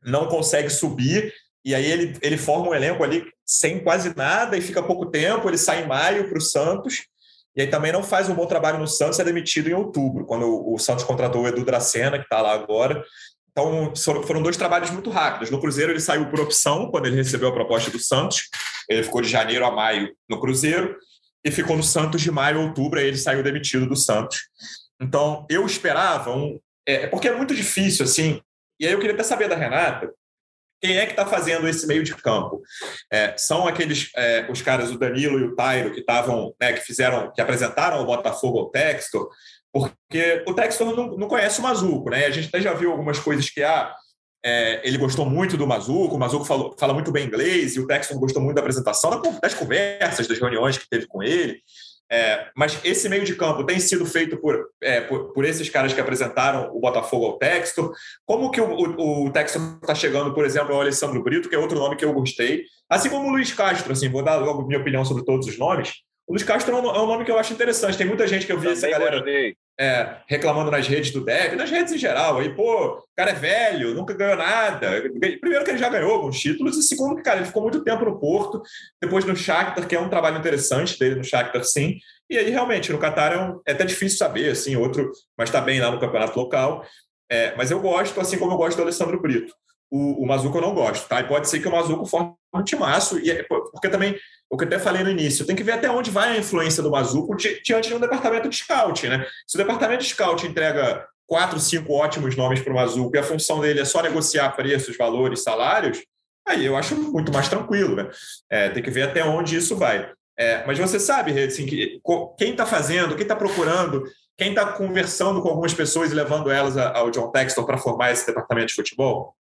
não consegue subir, e aí ele, ele forma um elenco ali sem quase nada e fica pouco tempo, ele sai em maio para o Santos e aí também não faz um bom trabalho no Santos, é demitido em outubro, quando o, Santos contratou o Edu Dracena, que está lá agora. Então, foram dois trabalhos muito rápidos. No Cruzeiro, ele saiu por opção, quando ele recebeu a proposta do Santos. Ele ficou de janeiro a maio no Cruzeiro. E ficou no Santos de maio a outubro, aí ele saiu demitido do Santos. Então, eu esperava um. É, porque é muito difícil, assim. E aí eu queria até saber da Renata quem é que está fazendo esse meio de campo? É, são aqueles é, os caras, o Danilo e o Tairo, que estavam, né, que fizeram, que apresentaram o Botafogo ao Textor, porque o Textor não, não conhece o Mazuco, né? A gente até já viu algumas coisas que ah, é, ele gostou muito do Mazuco, o Mazuco falou, fala muito bem inglês, e o Textor gostou muito da apresentação, das conversas, das reuniões que teve com ele. É, mas esse meio de campo tem sido feito por, é, por, por, esses caras que apresentaram o Botafogo ao Textor. Como que o, o, o Textor está chegando, por exemplo, ao Alessandro Brito, que é outro nome que eu gostei, assim como o Luiz Castro, assim, vou dar logo minha opinião sobre todos os nomes. O Luiz Castro é um, é um nome que eu acho interessante. Tem muita gente que eu vi Também essa galera. Gostei é, reclamando nas redes do Dev, nas redes em geral. Aí, pô, o cara é velho, nunca ganhou nada. Primeiro que ele já ganhou alguns títulos, e segundo que, cara, ele ficou muito tempo no Porto, depois no Shakhtar, que é um trabalho interessante dele no Shakhtar, sim. E aí, realmente, no Qatar é, um, é até difícil saber, assim, outro, mas está bem lá no campeonato local. É, mas eu gosto, assim como eu gosto do Alessandro Brito. O, o Mazuco eu não gosto, tá? E pode ser que o Mazuco forme um timaço, e é, porque também o que eu até falei no início, tem que ver até onde vai a influência do Mazuco diante de um departamento de scout, né? Se o departamento de scout entrega quatro, cinco ótimos nomes para o Mazuco e a função dele é só negociar preços, valores, salários, aí eu acho muito mais tranquilo, né? É, tem que ver até onde isso vai. É, mas você sabe, assim, que, quem está fazendo, quem está procurando, quem está conversando com algumas pessoas e levando elas ao John Textor para formar esse departamento de futebol?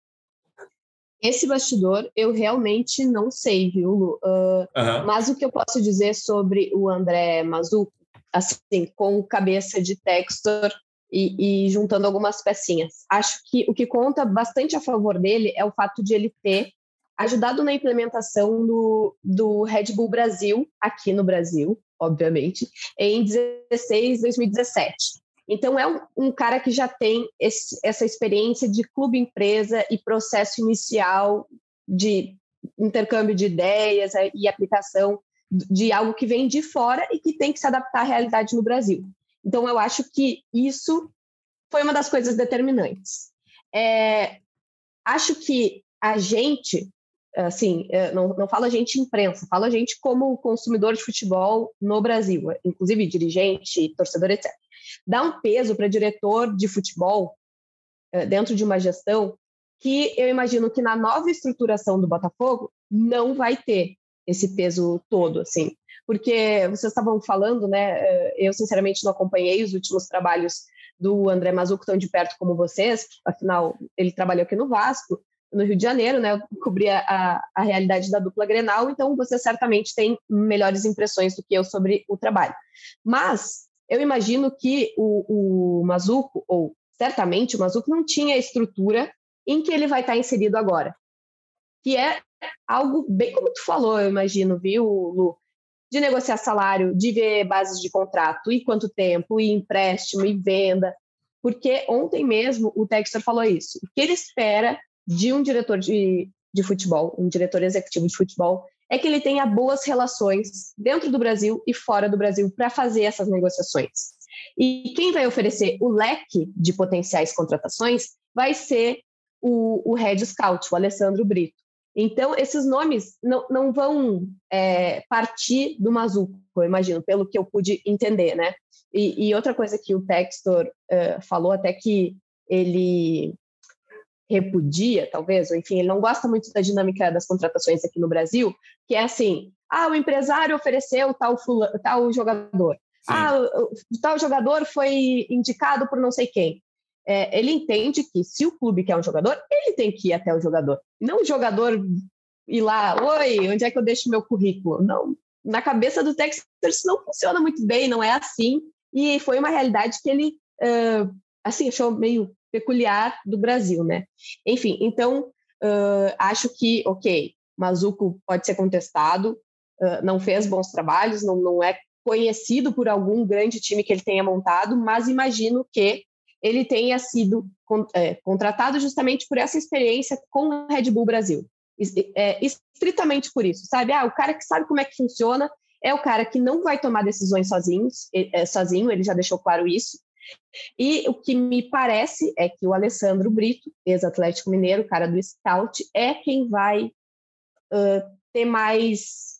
Esse bastidor eu realmente não sei, viu, Lu? Uh, uhum. Mas o que eu posso dizer sobre o André Mazuco, assim, com cabeça de Textor e, e, juntando algumas pecinhas. Acho que o que conta bastante a favor dele é o fato de ele ter ajudado na implementação do, do Red Bull Brasil, aqui no Brasil, obviamente, em 16, 2017. Então, é um, um cara que já tem esse, essa experiência de clube-empresa e processo inicial de intercâmbio de ideias é, e aplicação de algo que vem de fora e que tem que se adaptar à realidade no Brasil. Então, eu acho que isso foi uma das coisas determinantes. É, acho que a gente, assim, é, não, não falo a gente imprensa, falo a gente como consumidor de futebol no Brasil, inclusive dirigente, torcedor, etc dá um peso para diretor de futebol eh, dentro de uma gestão que eu imagino que na nova estruturação do Botafogo não vai ter esse peso todo, assim. Porque vocês estavam falando, né? Eh, eu, sinceramente, não acompanhei os últimos trabalhos do André Mazuco tão de perto como vocês, afinal, ele trabalhou aqui no Vasco, no Rio de Janeiro, né? Eu cobri a, a realidade da dupla Grenal, então você certamente tem melhores impressões do que eu sobre o trabalho. Mas eu imagino que o, o Mazuco, ou certamente o Mazuco, não tinha a estrutura em que ele vai estar inserido agora. Que é algo bem como tu falou, eu imagino, viu, Lu? De negociar salário, de ver bases de contrato, e quanto tempo, e empréstimo, e venda. Porque ontem mesmo o Textor falou isso. O que ele espera de um diretor de, de futebol, um diretor executivo de futebol, é que ele tenha boas relações dentro do Brasil e fora do Brasil para fazer essas negociações. E quem vai oferecer o leque de potenciais contratações vai ser o, o Head Scout, o Alessandro Brito. Então, esses nomes não, não vão é, partir do Mazuco, eu imagino, pelo que eu pude entender, né? E, e outra coisa que o Textor uh, falou, até que ele repudia, talvez, ou enfim, ele não gosta muito da dinâmica das contratações aqui no Brasil, que é assim, ah, o empresário ofereceu tal, fula, tal jogador, Sim. ah, tal jogador foi indicado por não sei quem. É, ele entende que se o clube quer um jogador, ele tem que ir até o jogador. Não o jogador ir lá, oi, onde é que eu deixo meu currículo? Não, na cabeça do Texas isso não funciona muito bem, não é assim. E foi uma realidade que ele, uh, assim, achou meio peculiar do Brasil, né? Enfim, então uh, acho que, ok, Mazuco pode ser contestado, uh, não fez bons trabalhos, não, não é conhecido por algum grande time que ele tenha montado, mas imagino que ele tenha sido é, contratado justamente por essa experiência com o Red Bull Brasil. É, estritamente por isso, sabe? Ah, o cara que sabe como é que funciona é o cara que não vai tomar decisões sozinhos, é, sozinho, ele já deixou claro isso, e o que me parece é que o Alessandro Brito, ex-Atlético Mineiro, cara do Scout, é quem vai uh, ter mais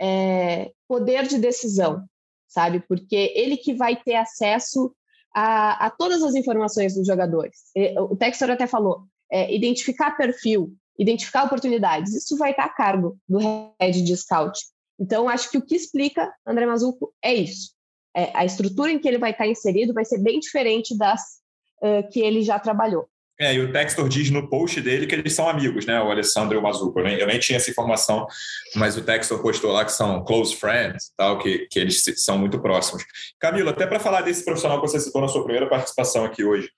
é, poder de decisão, sabe? Porque ele que vai ter acesso a, a todas as informações dos jogadores. O Textor até falou, é, identificar perfil, identificar oportunidades, isso vai estar a cargo do head de scout. Então, acho que o que explica André Mazuco é isso. É, a estrutura em que ele vai estar inserido vai ser bem diferente das uh, que ele já trabalhou. É, e o Textor diz no post dele que eles são amigos, né? O Alessandro e o Mazuco. Eu eu nem tinha essa informação, mas o Textor postou lá que são close friends, tal, que, que eles são muito próximos. Camilo, até para falar desse profissional que você citou na sua primeira participação aqui hoje,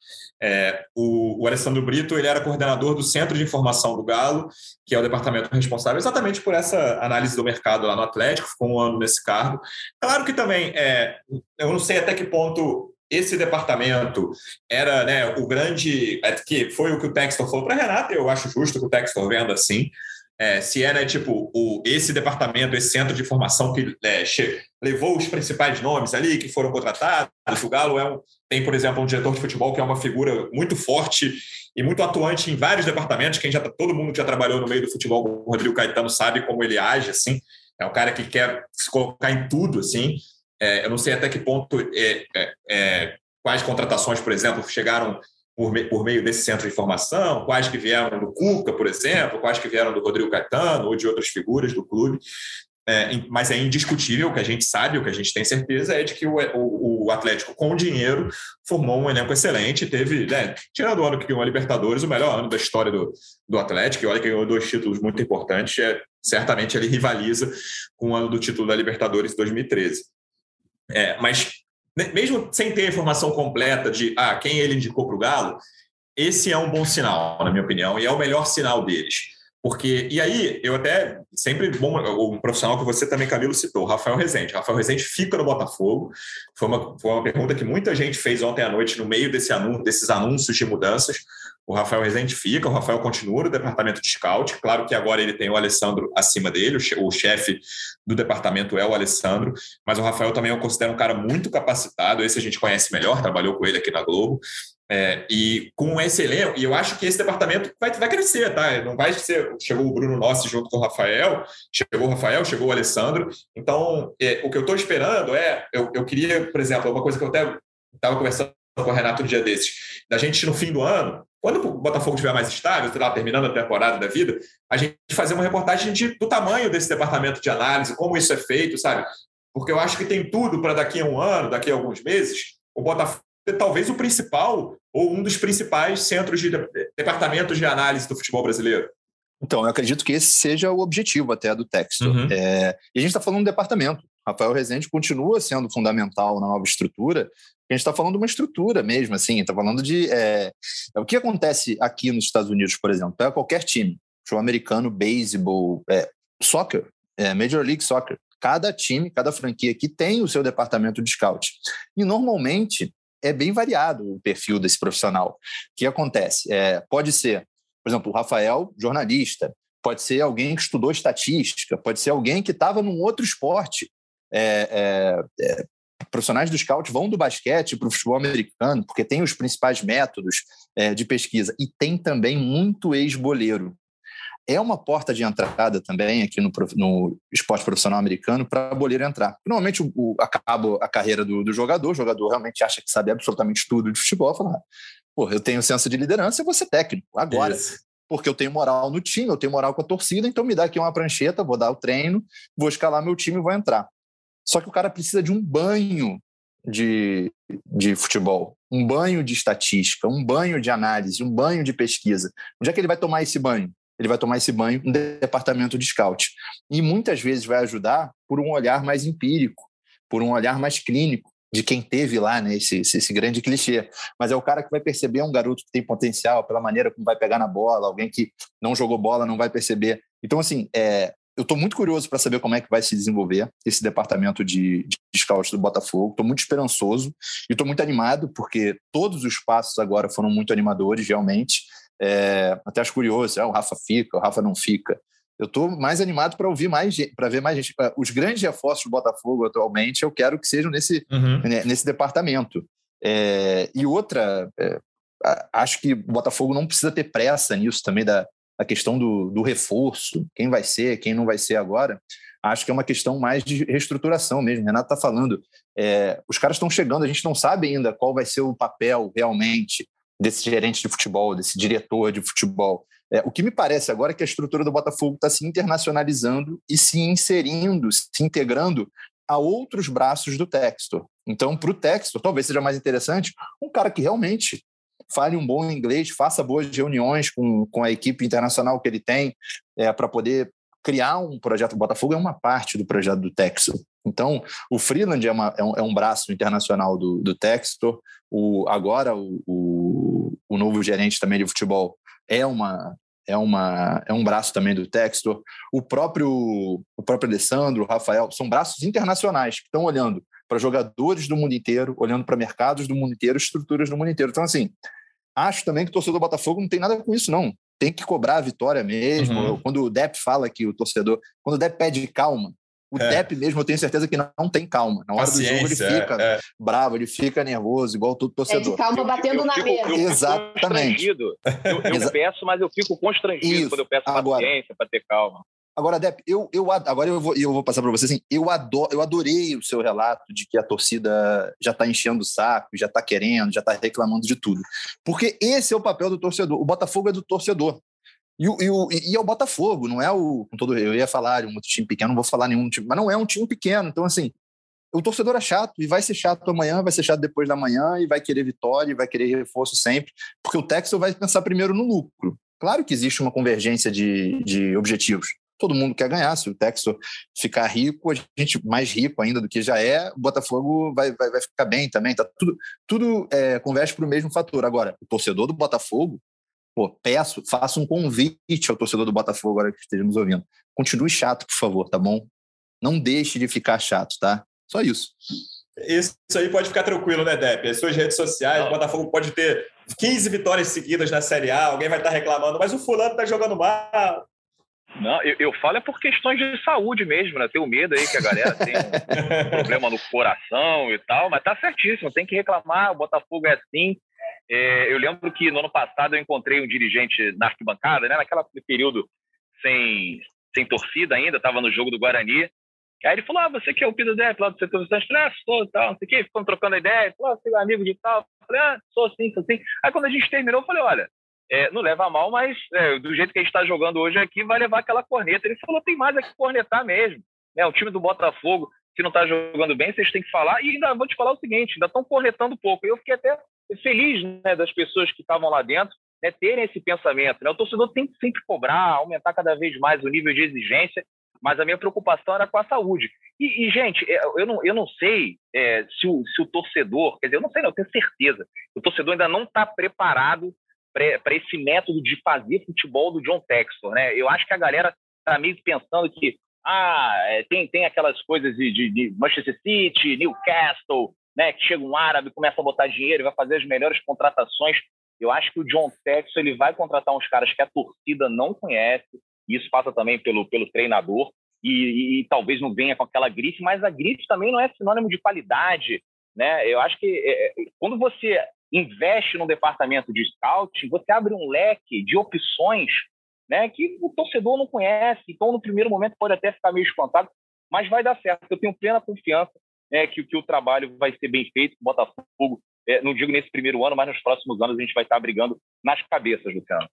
é, o, o, Alessandro Brito ele era coordenador do Centro de Informação do Galo, que é o departamento responsável exatamente por essa análise do mercado lá no Atlético, ficou um ano nesse cargo. Claro que também, é, eu não sei até que ponto esse departamento era né, o grande. É, que foi o que o Textor falou para Renata, eu acho justo que o Textor venda assim. É, se né, tipo o, esse departamento, esse centro de formação que é, levou os principais nomes ali que foram contratados. O Galo é um, tem, por exemplo, um diretor de futebol que é uma figura muito forte e muito atuante em vários departamentos. Quem já tá, todo mundo que já trabalhou no meio do futebol, o Rodrigo Caetano sabe como ele age assim. É um cara que quer se colocar em tudo assim. É, eu não sei até que ponto é, é, é, quais contratações, por exemplo, chegaram por, me, por, meio desse centro de informação, quais que vieram do Cuca, por exemplo, quais que vieram do Rodrigo Caetano ou de outras figuras do clube. É, mas é indiscutível, o que a gente sabe, o que a gente tem certeza é de que o, o, o Atlético, com dinheiro, formou um elenco excelente. Teve, né, tirando o ano que ganhou a Libertadores, o melhor ano da história do, do Atlético, e olha que ganhou dois títulos muito importantes, é, certamente ele rivaliza com o ano do título da Libertadores 2013. É, mas mesmo sem ter a informação completa de ah, quem ele indicou para o Galo, esse é um bom sinal, na minha opinião, e é o melhor sinal deles. Porque, e aí, eu até, sempre bom, um profissional que você também, Camilo, citou, Rafael Rezende. Rafael Rezende fica no Botafogo. Foi uma, foi uma pergunta que muita gente fez ontem à noite no meio desse anúncio, desses anúncios de mudanças. O Rafael Rezende fica, o Rafael continua no departamento de scout. Claro que agora ele tem o Alessandro acima dele, o chefe do departamento é o Alessandro, mas o Rafael também eu considero um cara muito capacitado. Esse a gente conhece melhor, trabalhou com ele aqui na Globo. É, e com esse elenco, e eu acho que esse departamento vai, vai crescer, tá? Não vai ser. Chegou o Bruno Nossi junto com o Rafael, chegou o Rafael, chegou o Alessandro. Então, é, o que eu estou esperando é. Eu, eu queria, por exemplo, uma coisa que eu até estava conversando com o Renato um dia desses, da gente no fim do ano, quando o Botafogo estiver mais estável, lá, terminando a temporada da vida, a gente fazer uma reportagem de, do tamanho desse departamento de análise, como isso é feito, sabe? Porque eu acho que tem tudo para daqui a um ano, daqui a alguns meses, o Botafogo talvez o principal ou um dos principais centros de departamentos de análise do futebol brasileiro. Então, eu acredito que esse seja o objetivo até do texto. Uhum. É, e a gente está falando do departamento. Rafael Rezende continua sendo fundamental na nova estrutura. A gente está falando de uma estrutura mesmo, assim, está falando de. É, é, o que acontece aqui nos Estados Unidos, por exemplo. Pega qualquer time, show americano, beisebol, é, soccer, é, Major League Soccer. Cada time, cada franquia aqui tem o seu departamento de scout. E normalmente é bem variado o perfil desse profissional. O que acontece? É, pode ser, por exemplo, o Rafael, jornalista, pode ser alguém que estudou estatística, pode ser alguém que estava num outro esporte. É, é, é, profissionais do scout vão do basquete para o futebol americano, porque tem os principais métodos é, de pesquisa. E tem também muito ex-boleiro é uma porta de entrada também aqui no, no esporte profissional americano para boleiro entrar. Normalmente o, o, acaba a carreira do, do, jogador, o jogador realmente acha que sabe absolutamente tudo de futebol, fala, pô, eu tenho senso de liderança, eu vou ser técnico agora. Isso. Porque eu tenho moral no time, eu tenho moral com a torcida, então me dá aqui uma prancheta, vou dar o treino, vou escalar meu time e vou entrar. Só que o cara precisa de um banho de, de futebol, um banho de estatística, um banho de análise, um banho de pesquisa. Onde é que ele vai tomar esse banho? ele vai tomar esse banho no departamento de scout. E muitas vezes vai ajudar por um olhar mais empírico, por um olhar mais clínico de quem teve lá, né, esse, esse, grande clichê. Mas é o cara que vai perceber um garoto que tem potencial pela maneira como vai pegar na bola, alguém que não jogou bola não vai perceber. Então, assim, é, eu estou muito curioso para saber como é que vai se desenvolver esse departamento de, de scout do Botafogo. Estou muito esperançoso e estou muito animado porque todos os passos agora foram muito animadores, realmente. É, até acho curioso, ah, o Rafa fica, o Rafa não fica. Eu estou mais animado para ouvir mais para ver mais gente. Ah, os grandes reforços do Botafogo atualmente, eu quero que sejam nesse, uhum. né, nesse departamento. É, e outra, é, acho que o Botafogo não precisa ter pressa nisso também da, da questão do, do reforço, quem vai ser, quem não vai ser agora. Acho que é uma questão mais de reestruturação mesmo. O Renato está falando. É, os caras estão chegando, a gente não sabe ainda qual vai ser o papel realmente desse gerente de futebol, desse diretor de futebol. É, o que me parece agora é que a estrutura do Botafogo está se internacionalizando e se inserindo, se integrando a outros braços do Textor. Então, para o Textor, talvez seja mais interessante um cara que realmente fale um bom inglês, faça boas reuniões com, com a equipe internacional que ele tem, é, para poder criar um projeto. O Botafogo é uma parte do projeto do Textor. Então, o Freeland é, uma, é, um, é um braço internacional do, do Textor. O, agora, o, o, o novo gerente também de futebol é uma é, uma, é um braço também do Textor. O próprio, o próprio Alessandro, o Rafael, são braços internacionais que estão olhando para jogadores do mundo inteiro, olhando para mercados do mundo inteiro, estruturas do mundo inteiro. Então, assim, acho também que o torcedor do Botafogo não tem nada com isso, não. Tem que cobrar a vitória mesmo. Uhum. Quando o Depp fala que o torcedor. Quando o Depp pede calma, o é. Depp mesmo, eu tenho certeza que não, não tem calma. Na hora Paciência, do jogo ele fica é, é. bravo, ele fica nervoso, igual todo torcedor. É de calma batendo eu, eu, na mesa. Exatamente. Eu, eu <laughs> peço, mas eu fico constrangido Isso. quando eu peço Agora, paciência para ter calma. Agora, Depp, eu, eu, agora eu vou, eu vou passar para você assim, eu, adoro, eu adorei o seu relato de que a torcida já está enchendo o saco, já está querendo, já está reclamando de tudo. Porque esse é o papel do torcedor. O Botafogo é do torcedor. E, o, e, o, e é o Botafogo, não é o. Com todo, eu ia falar de um outro time pequeno, não vou falar nenhum time, mas não é um time pequeno. Então, assim, o torcedor é chato e vai ser chato amanhã, vai ser chato depois da manhã e vai querer vitória e vai querer reforço sempre, porque o Texel vai pensar primeiro no lucro. Claro que existe uma convergência de, de objetivos. Todo mundo quer ganhar. Se o Texel ficar rico, a gente mais rico ainda do que já é, o Botafogo vai, vai, vai ficar bem também. Tá tudo tudo é, converge para o mesmo fator. Agora, o torcedor do Botafogo pô, peço, faça um convite ao torcedor do Botafogo agora que estejamos ouvindo. Continue chato, por favor, tá bom? Não deixe de ficar chato, tá? Só isso. Isso aí pode ficar tranquilo, né, Depp? As suas redes sociais, o Botafogo pode ter 15 vitórias seguidas na Série A, alguém vai estar reclamando, mas o fulano tá jogando mal. Não, eu, eu falo é por questões de saúde mesmo, né? Tenho medo aí que a galera tenha um <laughs> problema no coração e tal, mas tá certíssimo, tem que reclamar, o Botafogo é assim, é, eu lembro que no ano passado eu encontrei um dirigente na arquibancada, né, naquele período sem, sem torcida ainda, estava no jogo do Guarani. Aí ele falou: ah, você que é o Pido Depp lá do setor de Santos? sou e tal, não sei o quê. Ficamos trocando ideia. Falou: ah, você é amigo de tal. Eu falei: ah, sou assim, sou assim. Aí quando a gente terminou, eu falei: olha, é, não leva mal, mas é, do jeito que a gente está jogando hoje aqui, vai levar aquela corneta. Ele falou: tem mais é que cornetar mesmo. É, o time do Botafogo, se não está jogando bem, vocês têm que falar. E ainda vou te falar o seguinte: ainda estão cornetando pouco. Eu fiquei até feliz né, das pessoas que estavam lá dentro né, terem esse pensamento. Né? O torcedor tem que sempre cobrar, aumentar cada vez mais o nível de exigência, mas a minha preocupação era com a saúde. E, e gente, é, eu não, eu não sei é, se, o, se o torcedor, quer dizer, eu não sei, não, eu tenho certeza, o torcedor ainda não está preparado para esse método de fazer futebol do John Textor. Né? Eu acho que a galera está meio pensando que ah, é, tem, tem aquelas coisas de, de, de Manchester City, Newcastle, né, que chega um árabe, começa a botar dinheiro, vai fazer as melhores contratações. Eu acho que o John Texas ele vai contratar uns caras que a torcida não conhece, e isso passa também pelo, pelo treinador, e, e, e talvez não venha com aquela grife, mas a grife também não é sinônimo de qualidade. Né? Eu acho que é, é quando você investe no departamento de scouting, você abre um leque de opções né, que o torcedor não conhece, então no primeiro momento pode até ficar meio espantado, mas vai dar certo. Eu tenho plena confiança é, que, que o trabalho vai ser bem feito, o Botafogo, é, não digo nesse primeiro ano, mas nos próximos anos a gente vai estar brigando nas cabeças, Luciano.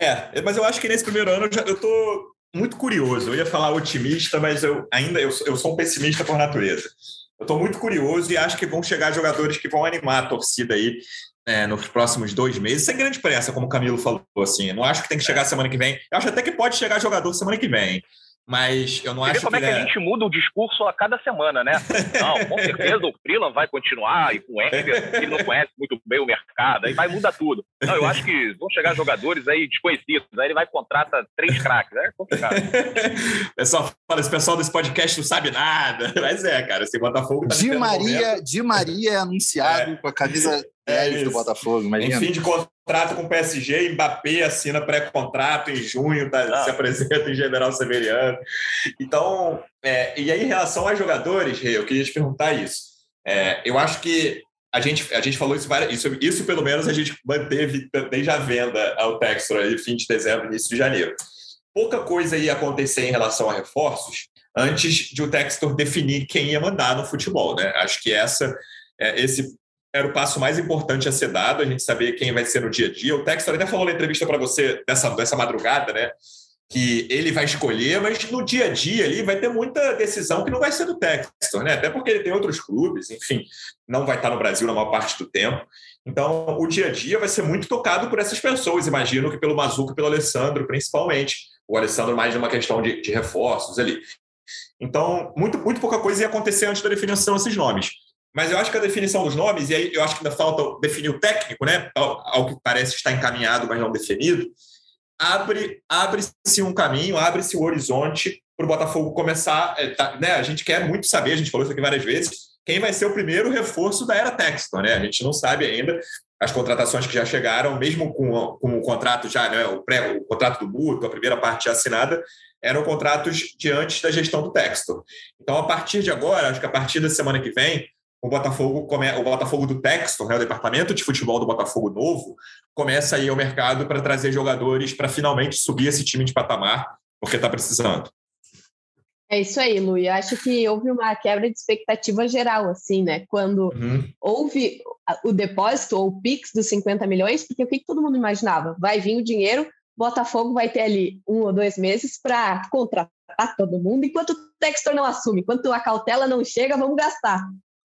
É, mas eu acho que nesse primeiro ano eu estou muito curioso. Eu ia falar otimista, mas eu ainda eu, eu sou um pessimista por natureza. Eu estou muito curioso e acho que vão chegar jogadores que vão animar a torcida aí é, nos próximos dois meses, sem grande pressa, como o Camilo falou. Assim, eu não acho que tem que chegar semana que vem. Eu acho até que pode chegar jogador semana que vem. Mas eu não Você acho vê como que é que a é gente muda o discurso a cada semana, né? Não, com certeza o Freeland vai continuar e com o Enger, ele não conhece muito bem o mercado, aí vai mudar tudo. Não, eu acho que vão chegar jogadores aí desconhecidos, aí ele vai contrata três craques, é complicado. <laughs> pessoal fala, esse pessoal desse podcast não sabe nada, <laughs> mas é, cara, esse Botafogo tá Di Maria, Di Maria é anunciado é. com a camisa 10 é do Botafogo, imagina. Em fim de contrato com o PSG, Mbappé assina pré-contrato em junho, tá, ah. se apresenta em General Severiano. Então, é, e aí em relação aos jogadores, eu queria te perguntar isso. É, eu acho que a gente, a gente falou isso, isso, isso pelo menos a gente manteve desde a venda ao Textor, fim de dezembro, início de janeiro. pouca coisa ia acontecer em relação a reforços antes de o Textor definir quem ia mandar no futebol, né? Acho que essa, é, esse era o passo mais importante a ser dado, a gente saber quem vai ser no dia a dia. O Textor até falou na entrevista para você dessa, dessa madrugada, né? Que ele vai escolher, mas no dia a dia ali vai ter muita decisão que não vai ser do Textor, né? Até porque ele tem outros clubes, enfim, não vai estar no Brasil na maior parte do tempo. Então, o dia a dia vai ser muito tocado por essas pessoas, imagino que pelo Mazuco e pelo Alessandro, principalmente. O Alessandro mais de uma questão de, de reforços ali. Então, muito, muito pouca coisa ia acontecer antes da definição desses nomes. Mas eu acho que a definição dos nomes, e aí eu acho que ainda falta definir o técnico, né? Ao que parece estar encaminhado, mas não definido, abre abre-se um caminho, abre-se o horizonte para o Botafogo começar. É, tá, né? A gente quer muito saber, a gente falou isso aqui várias vezes, quem vai ser o primeiro reforço da era Texton, né? A gente não sabe ainda as contratações que já chegaram, mesmo com, com o contrato já, né? O, pré, o contrato do Buto, a primeira parte já assinada, eram contratos de antes da gestão do Textor. Então, a partir de agora, acho que a partir da semana que vem, o Botafogo, come, o Botafogo do Textor, né, o departamento de futebol do Botafogo novo, começa a ir ao mercado para trazer jogadores para finalmente subir esse time de patamar, porque está precisando. É isso aí, Lu. Eu acho que houve uma quebra de expectativa geral, assim, né? Quando uhum. houve o depósito ou o PIX dos 50 milhões, porque o que todo mundo imaginava? Vai vir o dinheiro, Botafogo vai ter ali um ou dois meses para contratar todo mundo, enquanto o Textor não assume, enquanto a cautela não chega, vamos gastar.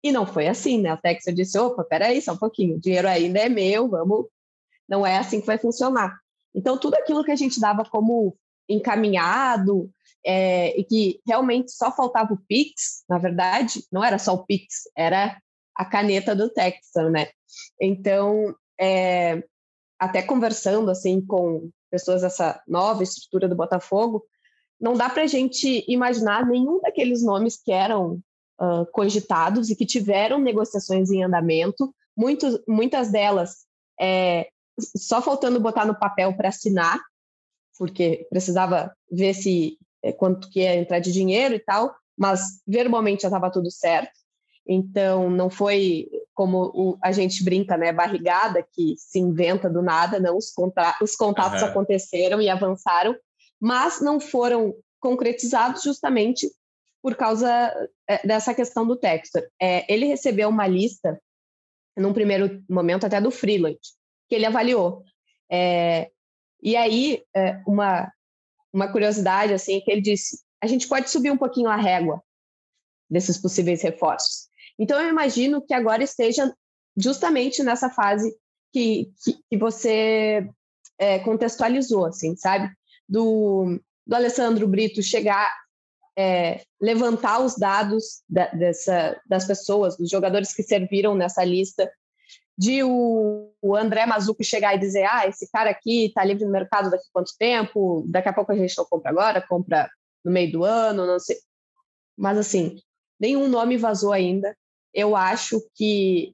E não foi assim, né? O Texas disse: opa, peraí, só um pouquinho, o dinheiro ainda é meu, vamos. Não é assim que vai funcionar. Então, tudo aquilo que a gente dava como encaminhado é, e que realmente só faltava o Pix, na verdade, não era só o Pix, era a caneta do Texas, né? Então, é, até conversando assim com pessoas dessa nova estrutura do Botafogo, não dá para a gente imaginar nenhum daqueles nomes que eram uh, cogitados e que tiveram negociações em andamento, muitos, muitas delas é, só faltando botar no papel para assinar, porque precisava ver se é, quanto que ia entrar de dinheiro e tal, mas verbalmente já estava tudo certo. Então, não foi como o, a gente brinca, né, barrigada, que se inventa do nada, não, os, contra, os contatos uhum. aconteceram e avançaram, mas não foram concretizados justamente por causa é, dessa questão do Textor. É, ele recebeu uma lista, num primeiro momento até do Freeland, que ele avaliou. É, e aí, é, uma, uma curiosidade, assim, que ele disse, a gente pode subir um pouquinho a régua desses possíveis reforços. Então, eu imagino que agora esteja justamente nessa fase que, que, que você é, contextualizou, assim, sabe? Do, do Alessandro Brito chegar é, levantar os dados da, dessa, das pessoas, dos jogadores que serviram nessa lista, de o, o André Mazuco chegar e dizer: ah, esse cara aqui está livre no mercado daqui a quanto tempo, daqui a pouco a gente não compra agora, compra no meio do ano, não sei. Mas, assim, nenhum nome vazou ainda. Eu acho que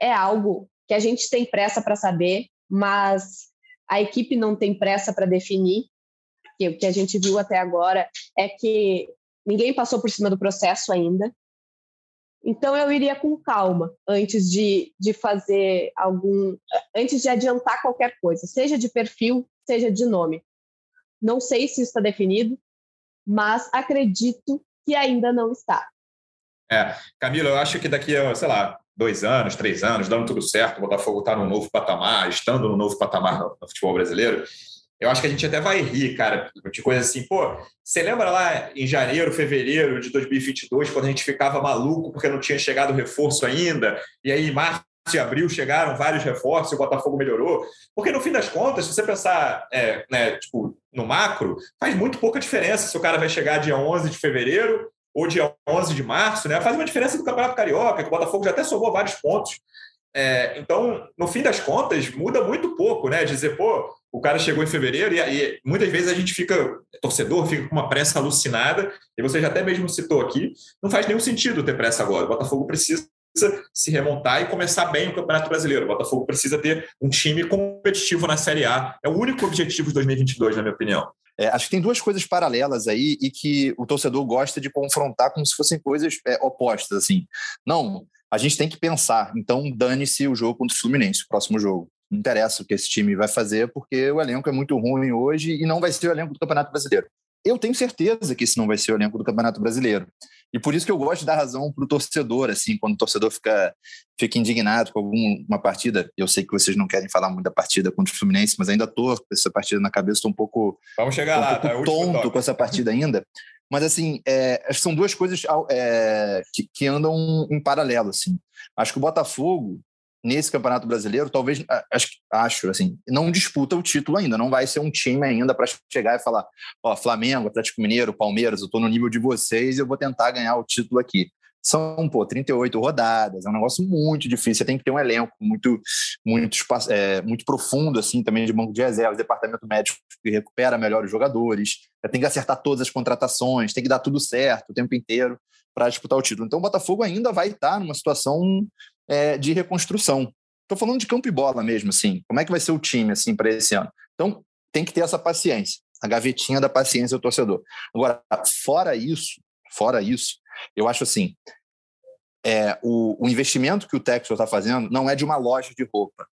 é algo que a gente tem pressa para saber, mas a equipe não tem pressa para definir. Porque o que a gente viu até agora é que Ninguém passou por cima do processo ainda. Então eu iria com calma antes de, de fazer algum, antes de adiantar qualquer coisa, seja de perfil, seja de nome. Não sei se está definido, mas acredito que ainda não está. É, Camila, eu acho que daqui a, sei lá, dois anos, três anos, dando tudo certo, o Botafogo está num novo patamar, estando no novo patamar no, no futebol brasileiro, eu acho que a gente até vai rir, cara, de coisa assim. Pô, você lembra lá em janeiro, fevereiro de 2022, quando a gente ficava maluco porque não tinha chegado reforço ainda? E aí, março e abril, chegaram vários reforços o Botafogo melhorou? Porque, no fim das contas, se você pensar é, né, tipo, no macro, faz muito pouca diferença se o cara vai chegar dia 11 de fevereiro ou dia 11 de março, né? Faz uma diferença do Campeonato Carioca, que o Botafogo já até somou vários pontos. É, então, no fim das contas, muda muito pouco, né? Dizer, pô, o cara chegou em fevereiro e, e, muitas vezes a gente fica, torcedor, fica com uma pressa alucinada, e você já até mesmo citou aqui, não faz nenhum sentido ter pressa agora. O Botafogo precisa se remontar e começar bem o Campeonato Brasileiro. O Botafogo precisa ter um time competitivo na Série A. É o único objetivo de 2022, na minha opinião. É, acho que tem duas coisas paralelas aí e que o torcedor gosta de confrontar como se fossem coisas é, opostas, assim. Não, a gente tem que pensar. Então, dane-se o jogo contra o Fluminense, o próximo jogo. Não interessa o que esse time vai fazer, porque o elenco é muito ruim hoje e não vai ser o elenco do Campeonato Brasileiro. Eu tenho certeza que esse não vai ser o elenco do Campeonato Brasileiro. E por isso que eu gosto de dar razão para o torcedor, assim, quando o torcedor fica, fica indignado com alguma partida. Eu sei que vocês não querem falar muito da partida contra o Fluminense, mas ainda estou com essa partida na cabeça, estou um pouco, Vamos chegar um lá, pouco tá? tonto com essa partida ainda. Mas, assim, é, acho que são duas coisas é, que, que, andam em paralelo. Assim. Acho que o Botafogo, nesse Campeonato Brasileiro, talvez, acho, acho assim, não disputa o título ainda. Não vai ser um time ainda para chegar e falar: Ó, Flamengo, Atlético Mineiro, Palmeiras, eu estou no nível de vocês eu vou tentar ganhar o título aqui são pô, 38 rodadas, é um negócio muito difícil. Você tem que ter um elenco muito, muito, é, muito profundo, assim, também de banco de reservas, departamento médico que recupera melhor os jogadores. Tem que acertar todas as contratações, tem que dar tudo certo o tempo inteiro para disputar o título. Então, o Botafogo ainda vai estar numa situação é, de reconstrução. Estou falando de campo e bola mesmo, assim. Como é que vai ser o time, assim, para esse ano? Então, tem que ter essa paciência, a gavetinha da paciência do torcedor. Agora, fora isso, fora isso, eu acho assim, é, o, o investimento que o Texas está fazendo não é de uma loja de roupa,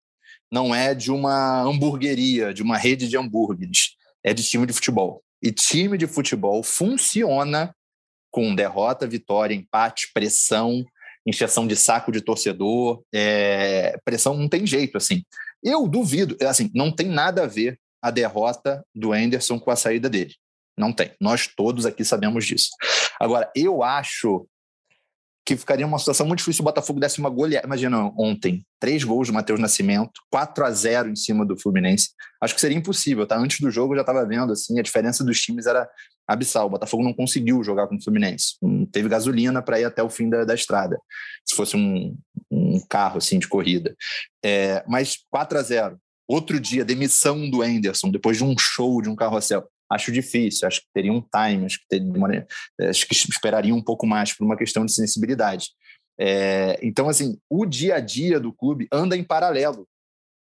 não é de uma hamburgueria, de uma rede de hambúrgueres, é de time de futebol. E time de futebol funciona com derrota, vitória, empate, pressão, injeção de saco de torcedor, é, pressão não tem jeito, assim. Eu duvido, assim, não tem nada a ver a derrota do Anderson com a saída dele. Não tem. Nós todos aqui sabemos disso. Agora, eu acho que ficaria uma situação muito difícil se o Botafogo desse uma goleada. Imagina ontem, três gols do Matheus Nascimento, 4 a 0 em cima do Fluminense. Acho que seria impossível, tá? Antes do jogo eu já estava vendo, assim, a diferença dos times era abissal. O Botafogo não conseguiu jogar com o Fluminense. Não teve gasolina para ir até o fim da, da estrada, se fosse um, um carro, assim, de corrida. É, mas 4 a 0 Outro dia, demissão do Anderson, depois de um show de um carrossel acho difícil, acho que teria um time, acho que, teria, acho que esperaria um pouco mais por uma questão de sensibilidade. É, então, assim, o dia a dia do clube anda em paralelo.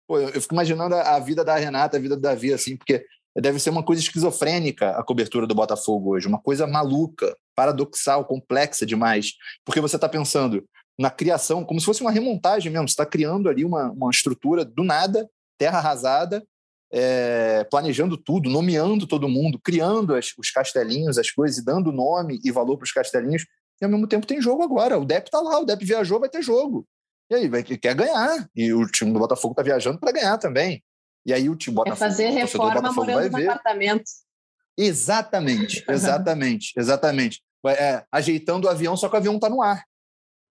Pô, eu, eu fico imaginando a, a, vida da Renata, a vida do Davi, assim, porque deve ser uma coisa esquizofrênica a cobertura do Botafogo hoje, uma coisa maluca, paradoxal, complexa demais, porque você está pensando na criação, como se fosse uma remontagem mesmo, você está criando ali uma, uma estrutura do nada, terra arrasada, é, planejando tudo, nomeando todo mundo, criando as, os castelinhos, as coisas, e dando nome e valor para os castelinhos, e ao mesmo tempo tem jogo agora. O Dep está lá, o Dep viajou, vai ter jogo. E aí, vai, quer ganhar. E o time do Botafogo está viajando para ganhar também. E aí o time Botafogo. É fazer reforma morando no ver. apartamento. Exatamente, <laughs> exatamente, exatamente. É, ajeitando o avião, só que o avião está no ar.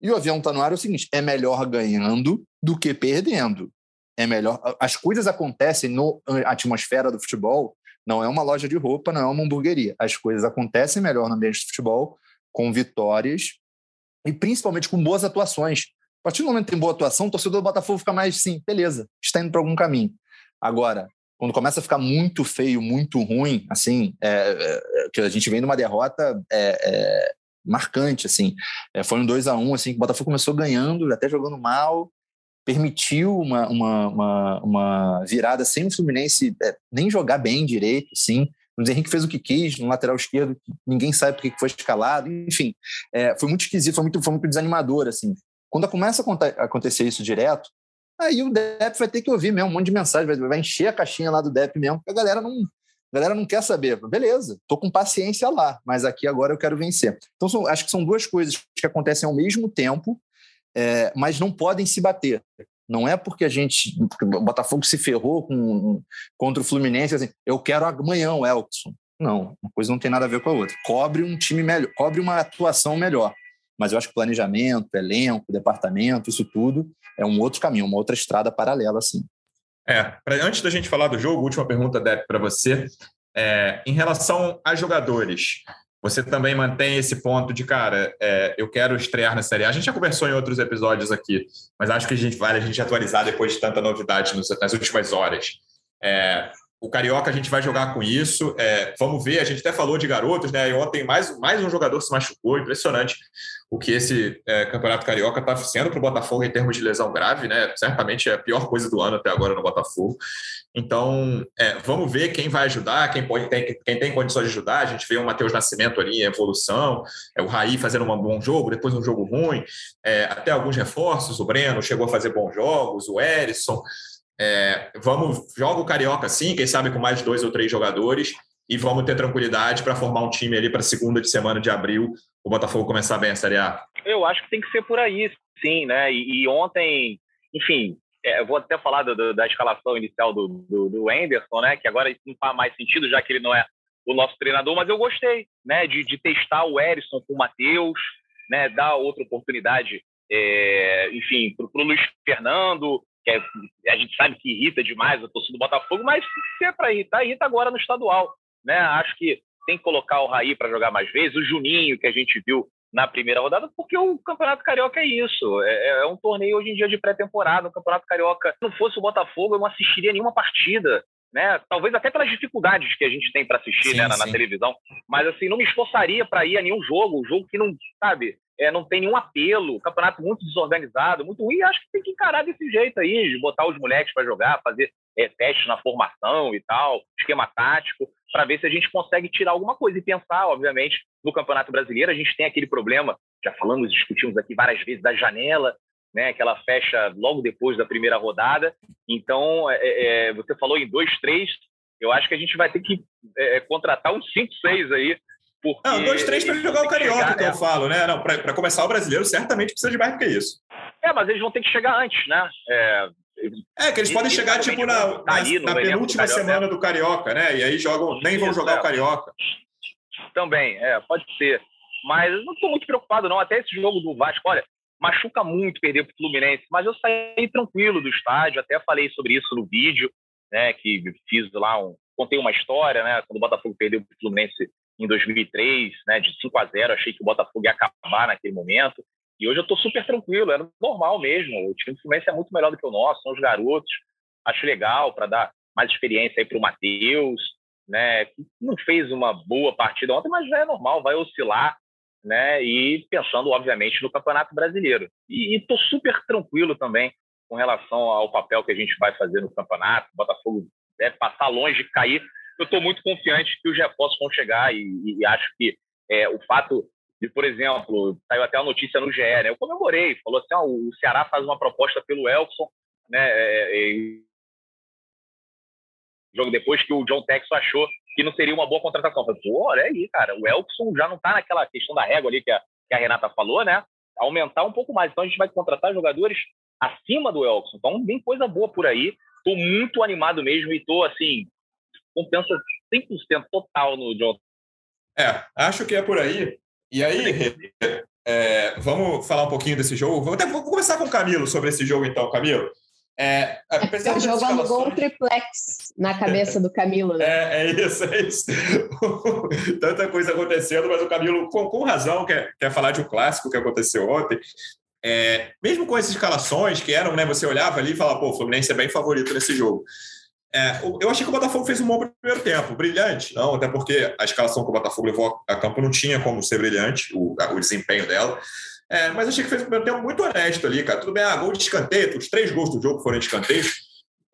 E o avião está no ar é o seguinte: é melhor ganhando do que perdendo é melhor. As coisas acontecem na atmosfera do futebol, não é uma loja de roupa, não é uma hamburgueria. As coisas acontecem melhor no ambiente de futebol, com vitórias e principalmente com boas atuações. A partir do momento que tem boa atuação, o torcedor do Botafogo fica mais sim, beleza, está indo para algum caminho. Agora, quando começa a ficar muito feio, muito ruim, assim, é, é, que a gente vem numa derrota é, é marcante, assim, é, foi um 2 a 1 um, assim, que o Botafogo começou ganhando, até jogando mal, permitiu uma, uma, uma, uma virada sem o Fluminense é, nem jogar bem direito, sim. O Luiz Henrique fez o que quis no lateral esquerdo, ninguém sabe por que foi escalado, enfim, é, foi muito esquisito, foi muito, foi muito desanimador, assim. Quando começa a acontecer isso direto, aí o DEP vai ter que ouvir mesmo um monte de mensagem, vai, vai encher a caixinha lá do DEP mesmo, porque a galera não, a galera não quer saber. Beleza, tô com paciência lá, mas aqui agora eu quero vencer. Então, são, acho que são duas coisas que acontecem ao mesmo tempo é, mas não podem se bater. Não é porque a gente. Porque o Botafogo se ferrou com, contra o Fluminense, assim, eu quero amanhã o Elkson. Não, uma coisa não tem nada a ver com a outra. Cobre um time melhor, cobre uma atuação melhor. Mas eu acho que planejamento, elenco, departamento, isso tudo é um outro caminho, uma outra estrada paralela, assim. É, pra, antes da gente falar do jogo, última pergunta, Depp, para você. É, em relação a jogadores, você também mantém esse ponto de, cara, é, eu quero estrear na Série A. A gente já conversou em outros episódios aqui, mas acho que a gente vale a gente atualizar depois de tanta novidade nos, nas últimas horas. É, o Carioca a gente vai jogar com isso. É, vamos ver, a gente até falou de garotos, né? E ontem mais, mais um jogador se machucou, impressionante o que esse é, Campeonato Carioca está sendo para o Botafogo em termos de lesão grave, né? Certamente é a pior coisa do ano até agora no Botafogo. Então, é, vamos ver quem vai ajudar, quem, pode, tem, quem tem condições de ajudar. A gente vê o Matheus Nascimento ali em evolução, é, o Raí fazendo um bom jogo, depois um jogo ruim, é, até alguns reforços. O Breno chegou a fazer bons jogos, o Erisson. É, vamos, joga o Carioca sim, quem sabe com mais dois ou três jogadores, e vamos ter tranquilidade para formar um time ali para segunda de semana de abril, o Botafogo começar bem a Série A? Eu acho que tem que ser por aí, sim, né? E, e ontem, enfim, é, eu vou até falar do, do, da escalação inicial do, do, do Anderson, né? Que agora não faz mais sentido, já que ele não é o nosso treinador, mas eu gostei, né? De, de testar o Erisson com o Matheus, né? Dar outra oportunidade, é, enfim, para o Luiz Fernando, que é, a gente sabe que irrita demais a torcida do Botafogo, mas se é para irritar, irrita agora no estadual, né? Acho que tem que colocar o Raí para jogar mais vezes, o Juninho, que a gente viu na primeira rodada, porque o Campeonato Carioca é isso. É, é um torneio hoje em dia de pré-temporada. O Campeonato Carioca, se não fosse o Botafogo, eu não assistiria nenhuma partida. Né? Talvez até pelas dificuldades que a gente tem para assistir sim, né, na, na, televisão. Mas assim, não me esforçaria para ir a nenhum jogo, um jogo que não, sabe, é, não tem nenhum apelo, campeonato muito desorganizado, muito ruim. Acho que tem que encarar desse jeito aí, de botar os moleques para jogar, fazer é, testes na formação e tal, esquema tático para ver se a gente consegue tirar alguma coisa e pensar, obviamente, no Campeonato Brasileiro. A gente tem aquele problema, já falamos, discutimos aqui várias vezes, da janela, né, que ela fecha logo depois da primeira rodada. Então, é, é, é você falou em dois, três, eu acho que a gente vai ter que é, contratar uns cinco, seis aí. Porque não, dois, três para jogar o Carioca, chegar, que eu é. falo, né? Para começar o brasileiro, certamente precisa de mais do que isso. É, mas eles vão ter que chegar antes, né? É, é, que eles e, podem chegar, tipo, na, na, na penúltima semana do Carioca, né? E aí jogam, nem vão jogar é. o Carioca. Também, é, pode ser. Mas eu não estou muito preocupado, não. Até esse jogo do Vasco, olha, machuca muito perder para o Fluminense, mas eu saí tranquilo do estádio, até falei sobre isso no vídeo, né? Que fiz lá um. Contei uma história, né? Quando o Botafogo perdeu para o Fluminense em 2003, né? De 5 a 0 achei que o Botafogo ia acabar naquele momento. E hoje eu estou super tranquilo, era normal mesmo. O time do Fluminense é muito melhor do que o nosso, são os garotos. Acho legal para dar mais experiência aí para o Matheus, né? Que não fez uma boa partida ontem, mas já é normal, vai oscilar, né? E pensando, obviamente, no Campeonato Brasileiro. E estou super tranquilo também com relação ao papel que a gente vai fazer no campeonato. O Botafogo deve passar longe de cair. Eu estou muito confiante que os reforços vão chegar e, e acho que é, o fato e, por exemplo, saiu até a notícia no GE, né? Eu comemorei, falou assim: o Ceará faz uma proposta pelo Elson, né? É, é, jogo depois que o John Texas achou que não seria uma boa contratação. Eu falei, pô, olha aí, cara, o Elson já não tá naquela questão da régua ali que a, que a Renata falou, né? Aumentar um pouco mais. Então a gente vai contratar jogadores acima do Elson. Então vem coisa boa por aí. Tô muito animado mesmo e tô assim, compensa 100% total no John. É, acho que é por aí. E aí, é, vamos falar um pouquinho desse jogo. Vou, até, vou começar com o Camilo sobre esse jogo, então, Camilo. É, apesar Estou jogando gol triplex na cabeça do Camilo, né? É, é isso, é isso. <laughs> Tanta coisa acontecendo, mas o Camilo, com, com razão, quer, quer falar de um clássico que aconteceu ontem. É, mesmo com essas escalações que eram, né? Você olhava ali e falava, pô, o Fluminense é bem favorito nesse jogo. É, eu achei que o Botafogo fez um bom primeiro tempo, brilhante, não, até porque a escalação que o Botafogo levou a campo não tinha como ser brilhante, o, o desempenho dela. É, mas achei que fez um primeiro tempo muito honesto ali, cara. Tudo bem, ah, gol de escanteio, os três gols do jogo foram de escanteio.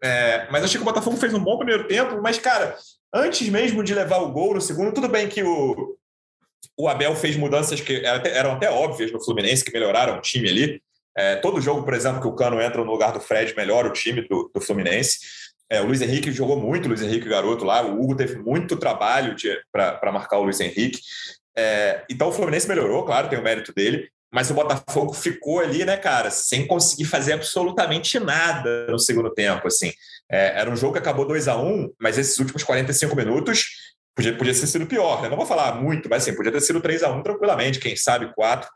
É, mas achei que o Botafogo fez um bom primeiro tempo, mas, cara, antes mesmo de levar o gol no segundo, tudo bem que o, o Abel fez mudanças que eram até, óbvias no Fluminense, que melhoraram o time ali. É, todo jogo, por exemplo, que o Cano entra no lugar do Fred, melhora o time do, do Fluminense. É, o Luiz Henrique jogou muito, o Luiz Henrique garoto lá. O Hugo teve muito trabalho para marcar o Luiz Henrique. É, então o Fluminense melhorou, claro, tem o mérito dele. Mas o Botafogo ficou ali, né, cara, sem conseguir fazer absolutamente nada no segundo tempo. Assim, é, era um jogo que acabou 2 a 1 um, mas esses últimos 45 minutos podia, podia ter sido pior. Né? Não vou falar muito, mas assim, podia ter sido 3 a 1 tranquilamente, quem sabe 4.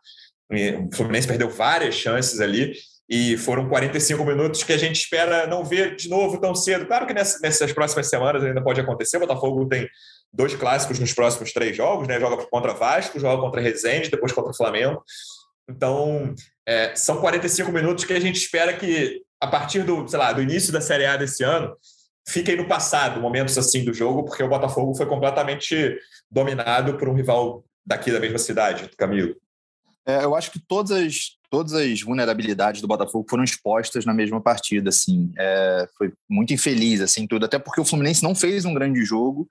O Fluminense perdeu várias chances ali e foram 45 minutos que a gente espera não ver de novo tão cedo. Claro que nessas próximas semanas ainda pode acontecer. O Botafogo tem dois clássicos nos próximos três jogos, né? Joga contra Vasco, joga contra Resende, depois contra Flamengo. Então, é, são 45 minutos que a gente espera que, a partir do, sei lá, do início da Série A desse ano, fiquem no passado momentos assim do jogo, porque o Botafogo foi completamente dominado por um rival daqui da mesma cidade, Camilo. É, eu acho que todas as todas as vulnerabilidades do Botafogo foram expostas na mesma partida, assim. É, foi muito infeliz, assim, tudo. Até porque o Fluminense não fez um grande jogo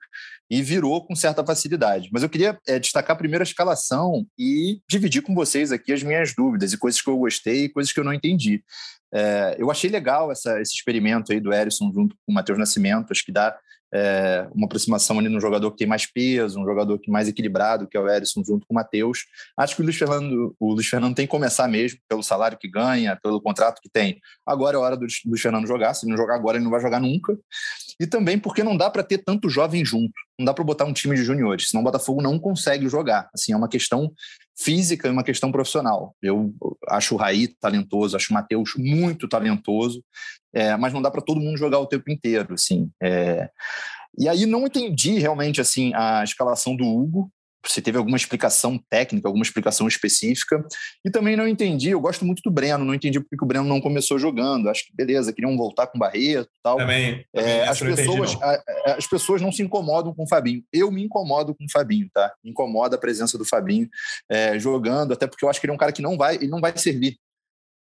e virou com certa facilidade. Mas eu queria é, destacar primeiro a escalação e dividir com vocês aqui as minhas dúvidas e coisas que eu gostei e coisas que eu não entendi. É, eu achei legal essa, esse experimento aí do Erisson junto com o Matheus Nascimento, acho que dá é, uma aproximação ali no jogador que tem mais peso, um jogador que mais equilibrado, que é o Erisson junto com o Matheus. Acho que o Luiz, Fernando, o Luiz Fernando tem que começar mesmo, pelo salário que ganha, pelo contrato que tem. Agora é hora do Luiz Fernando jogar, se ele não jogar agora, ele não vai jogar nunca. E também porque não dá para ter tanto jovem junto, não dá para botar um time de juniores, senão o Botafogo não consegue jogar. Assim, é uma questão física e uma questão profissional. Eu acho o Raí talentoso, acho o Matheus muito talentoso, é, mas não dá para todo mundo jogar o tempo inteiro, assim. É... E aí não entendi realmente assim a escalação do Hugo, se teve alguma explicação técnica, alguma explicação específica. E também não entendi, eu gosto muito do Breno, não entendi porque o Breno não começou jogando. Acho que beleza, queriam voltar com o Barreto e tal. Também. também é, as, pessoas, entendi, a, as pessoas não se incomodam com o Fabinho. Eu me incomodo com o Fabinho, tá? Me incomoda a presença do Fabinho é, jogando, até porque eu acho que ele é um cara que não vai, ele não vai servir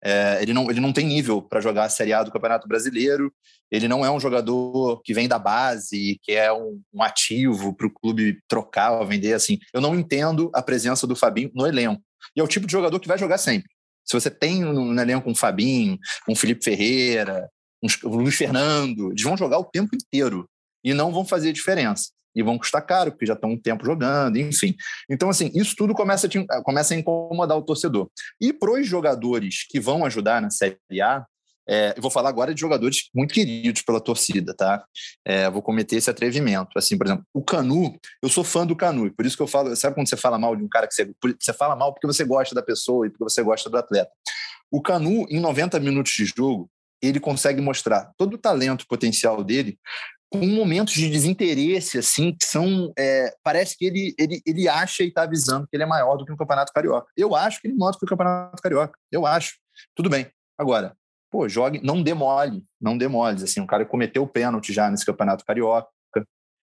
é, ele, não, ele não tem nível para jogar a Série A do Campeonato Brasileiro. Ele não é um jogador que vem da base, que é um, um ativo para o clube trocar ou vender. Assim, eu não entendo a presença do Fabinho no elenco. E é o tipo de jogador que vai jogar sempre. Se você tem no, no elenco um Fabinho, um Felipe Ferreira, um, um Luiz Fernando, eles vão jogar o tempo inteiro e não vão fazer diferença e vão custar caro, porque já estão um tempo jogando, enfim. Então, assim, isso tudo começa a, te, começa a incomodar o torcedor. E para os jogadores que vão ajudar na Série A, é, eu vou falar agora de jogadores muito queridos pela torcida, tá? É, vou cometer esse atrevimento. Assim, por exemplo, o Canu, eu sou fã do Canu, por isso que eu falo, sabe quando você fala mal de um cara que você, você fala mal porque você gosta da pessoa e porque você gosta do atleta. O Canu, em 90 minutos de jogo, ele consegue mostrar todo o talento potencial dele com momentos de desinteresse, assim, que são. É, parece que ele, ele, ele acha e está avisando que ele é maior do que o Campeonato Carioca. Eu acho que ele é do que o Campeonato Carioca. Eu acho. Tudo bem. Agora, pô, jogue, não demole, não demole. Assim, um cara cometeu o pênalti já nesse Campeonato Carioca.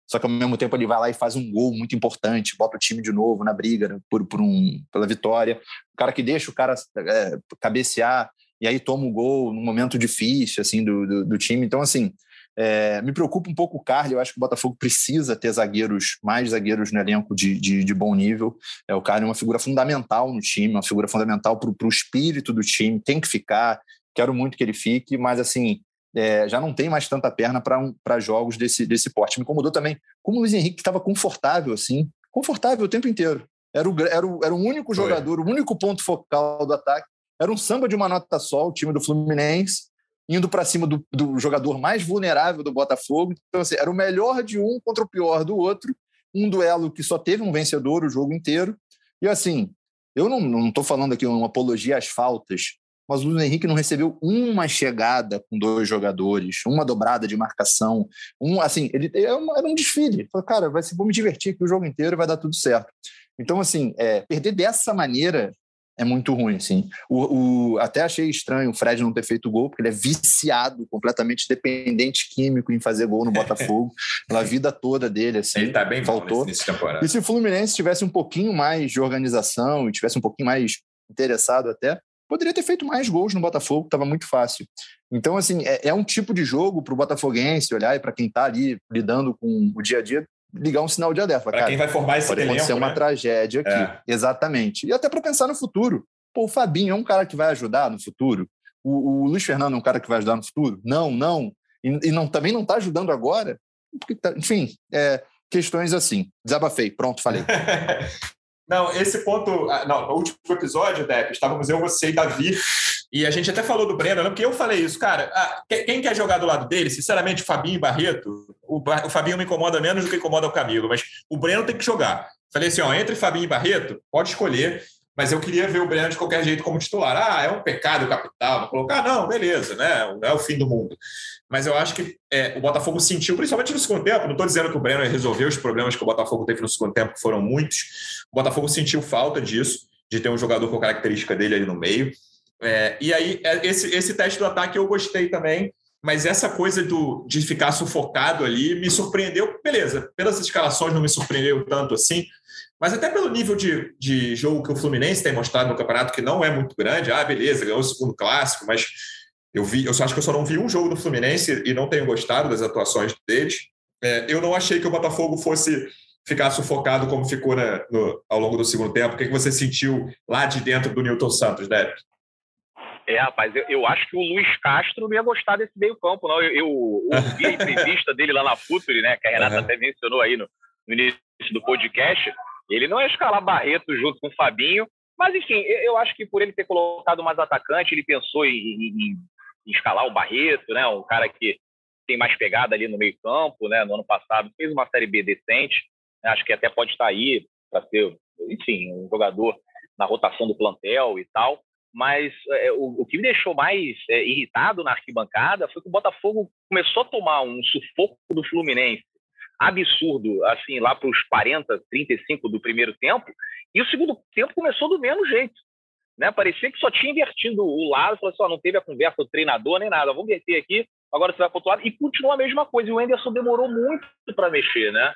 Só que ao mesmo tempo ele vai lá e faz um gol muito importante, bota o time de novo na briga né, por, por um, pela vitória. O cara que deixa o cara é, cabecear e aí toma o gol num momento difícil assim do, do, do time. Então, assim, é, me preocupa um pouco o Carly, eu acho que o Botafogo precisa ter zagueiros, mais zagueiros no elenco de, de, de bom nível. É, o Carly é uma figura fundamental no time, uma figura fundamental para o espírito do time, tem que ficar, quero muito que ele fique, mas assim, é, já não tem mais tanta perna para um, jogos desse, desse porte. Me incomodou também como o Luiz Henrique estava confortável, assim, confortável o tempo inteiro. Era o, era o, era o único jogador, o único ponto focal do ataque. Era um samba de uma nota só, o time do Fluminense indo para cima do, do, jogador mais vulnerável do Botafogo. Então, assim, era o melhor de um contra o pior do outro. Um duelo que só teve um vencedor o jogo inteiro. E assim, eu não estou falando aqui uma apologia às faltas, mas o Luiz Henrique não recebeu uma chegada com dois jogadores, uma dobrada de marcação, um assim, ele era um desfile. Cara, vai vou me divertir aqui o jogo inteiro, vai dar tudo certo. Então, assim, é, perder dessa maneira é muito ruim, assim. O, o, até achei estranho o Fred não ter feito gol, porque ele é viciado, completamente dependente químico em fazer gol no Botafogo, <laughs> pela vida toda dele, assim. Ele tá bem faltou. Nesse, nesse E se o Fluminense tivesse um pouquinho mais de organização e tivesse um pouquinho mais interessado até, poderia ter feito mais gols no Botafogo, estava muito fácil. Então, assim, é, é um tipo de jogo para o botafoguense olhar e para quem está ali lidando com o dia a dia, ligar um sinal de alerta. Para quem vai formar esse pode elenco, acontecer uma né? tragédia aqui. É. Exatamente. E até para pensar no futuro. Pô, o Fabinho é um cara que vai ajudar no futuro. O, o Luiz Fernando é um cara que vai ajudar no futuro? Não, não. E, e não, também não está ajudando agora. Tá, enfim, é, questões assim. Desabafei. Pronto, falei. <laughs> Não, esse ponto. Ah, não, no último episódio, Depp, estávamos eu, você e Davi, e a gente até falou do Breno, porque eu falei isso, cara. Ah, quem quer jogar do lado dele, sinceramente, Fabinho e Barreto, o, o Fabinho me incomoda menos do que incomoda o Camilo, mas o Breno tem que jogar. Falei assim, ó, entre Fabinho e Barreto, pode escolher, mas eu queria ver o Breno de qualquer jeito como titular. Ah, é um pecado capital, vou colocar, não, beleza, né? Não é o fim do mundo. Mas eu acho que é, o Botafogo sentiu, principalmente no segundo tempo, não estou dizendo que o Breno resolveu os problemas que o Botafogo teve no segundo tempo, que foram muitos. O Botafogo sentiu falta disso, de ter um jogador com característica dele ali no meio. É, e aí, é, esse, esse teste do ataque eu gostei também, mas essa coisa do, de ficar sufocado ali me surpreendeu. Beleza, pelas escalações não me surpreendeu tanto assim, mas até pelo nível de, de jogo que o Fluminense tem mostrado no campeonato, que não é muito grande. Ah, beleza, ganhou o segundo clássico, mas eu vi, eu só acho que eu só não vi um jogo do Fluminense e não tenho gostado das atuações deles. É, eu não achei que o Botafogo fosse ficar sufocado como ficou né, no, ao longo do segundo tempo. O que, que você sentiu lá de dentro do Newton Santos, Débora? É, rapaz, eu, eu, acho que o Luiz Castro não ia gostar desse meio campo, não. Eu, eu ouvi a entrevista dele lá na Futuri, né, que a Renata uhum. até mencionou aí no, no, início do podcast. Ele não ia escalar Barreto junto com o Fabinho, mas enfim, eu acho que por ele ter colocado mais atacante, ele pensou em, em, em escalar o Barreto, né, um cara que tem mais pegada ali no meio campo, né, no ano passado fez uma Série B decente, né, acho que até pode estar aí para ser, enfim, um jogador na rotação do plantel e tal mas é, o, o, que me deixou mais é, irritado na arquibancada foi que o Botafogo começou a tomar um sufoco do Fluminense absurdo, assim, lá para os 40, 35 do primeiro tempo, e o segundo tempo começou do mesmo jeito. Né? Parecia que só tinha invertido o lado, falou assim, ó, não teve a conversa do treinador nem nada, vamos inverter aqui, agora você vai para outro lado, e continua a mesma coisa. E o Enderson demorou muito para mexer, né?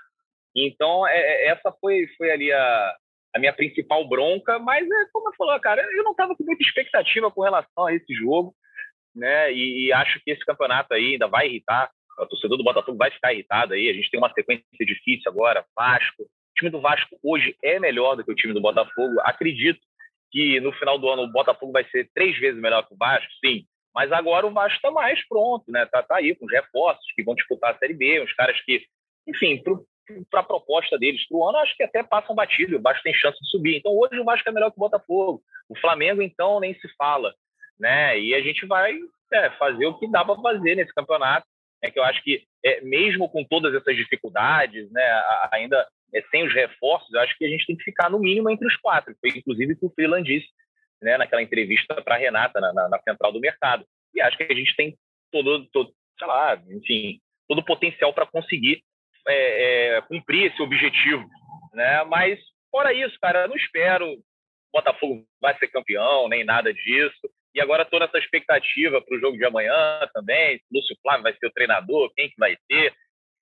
Então, é, é, essa foi, foi ali a, a minha principal bronca, mas é como eu falou, cara, eu não estava com muita expectativa com relação a esse jogo, né? E, e, acho que esse campeonato aí ainda vai irritar. O torcedor do Botafogo vai ficar irritado aí. A gente tem uma sequência difícil agora, Vasco. O time do Vasco hoje é melhor do que o time do Botafogo. Acredito que no final do ano o Botafogo vai ser três vezes melhor que o Vasco, sim. Mas agora o Vasco está mais pronto, né? Tá, tá aí com os reforços que vão disputar a Série B, os caras que, enfim, para a proposta deles para o ano, acho que até passam batido. O Vasco tem chance de subir. Então, hoje o Vasco é melhor que o Botafogo. O Flamengo, então, nem se fala. Né? E a gente vai é, fazer o que dá para fazer nesse campeonato. É que eu acho que, é, mesmo com todas essas dificuldades, né, ainda sem os reforços, eu acho que a gente tem que ficar no mínimo entre os quatro. Foi inclusive o que o Freeland disse né, naquela entrevista para a Renata, na, na, na, central do mercado. E acho que a gente tem todo, todo sei lá, enfim, todo o potencial para conseguir é, é, cumprir esse objetivo, né? Mas fora isso, cara, eu não espero o Botafogo vai ser campeão nem nada disso. E agora toda essa expectativa para o jogo de amanhã também. Lúcio Flávio vai ser o treinador, quem que vai ser,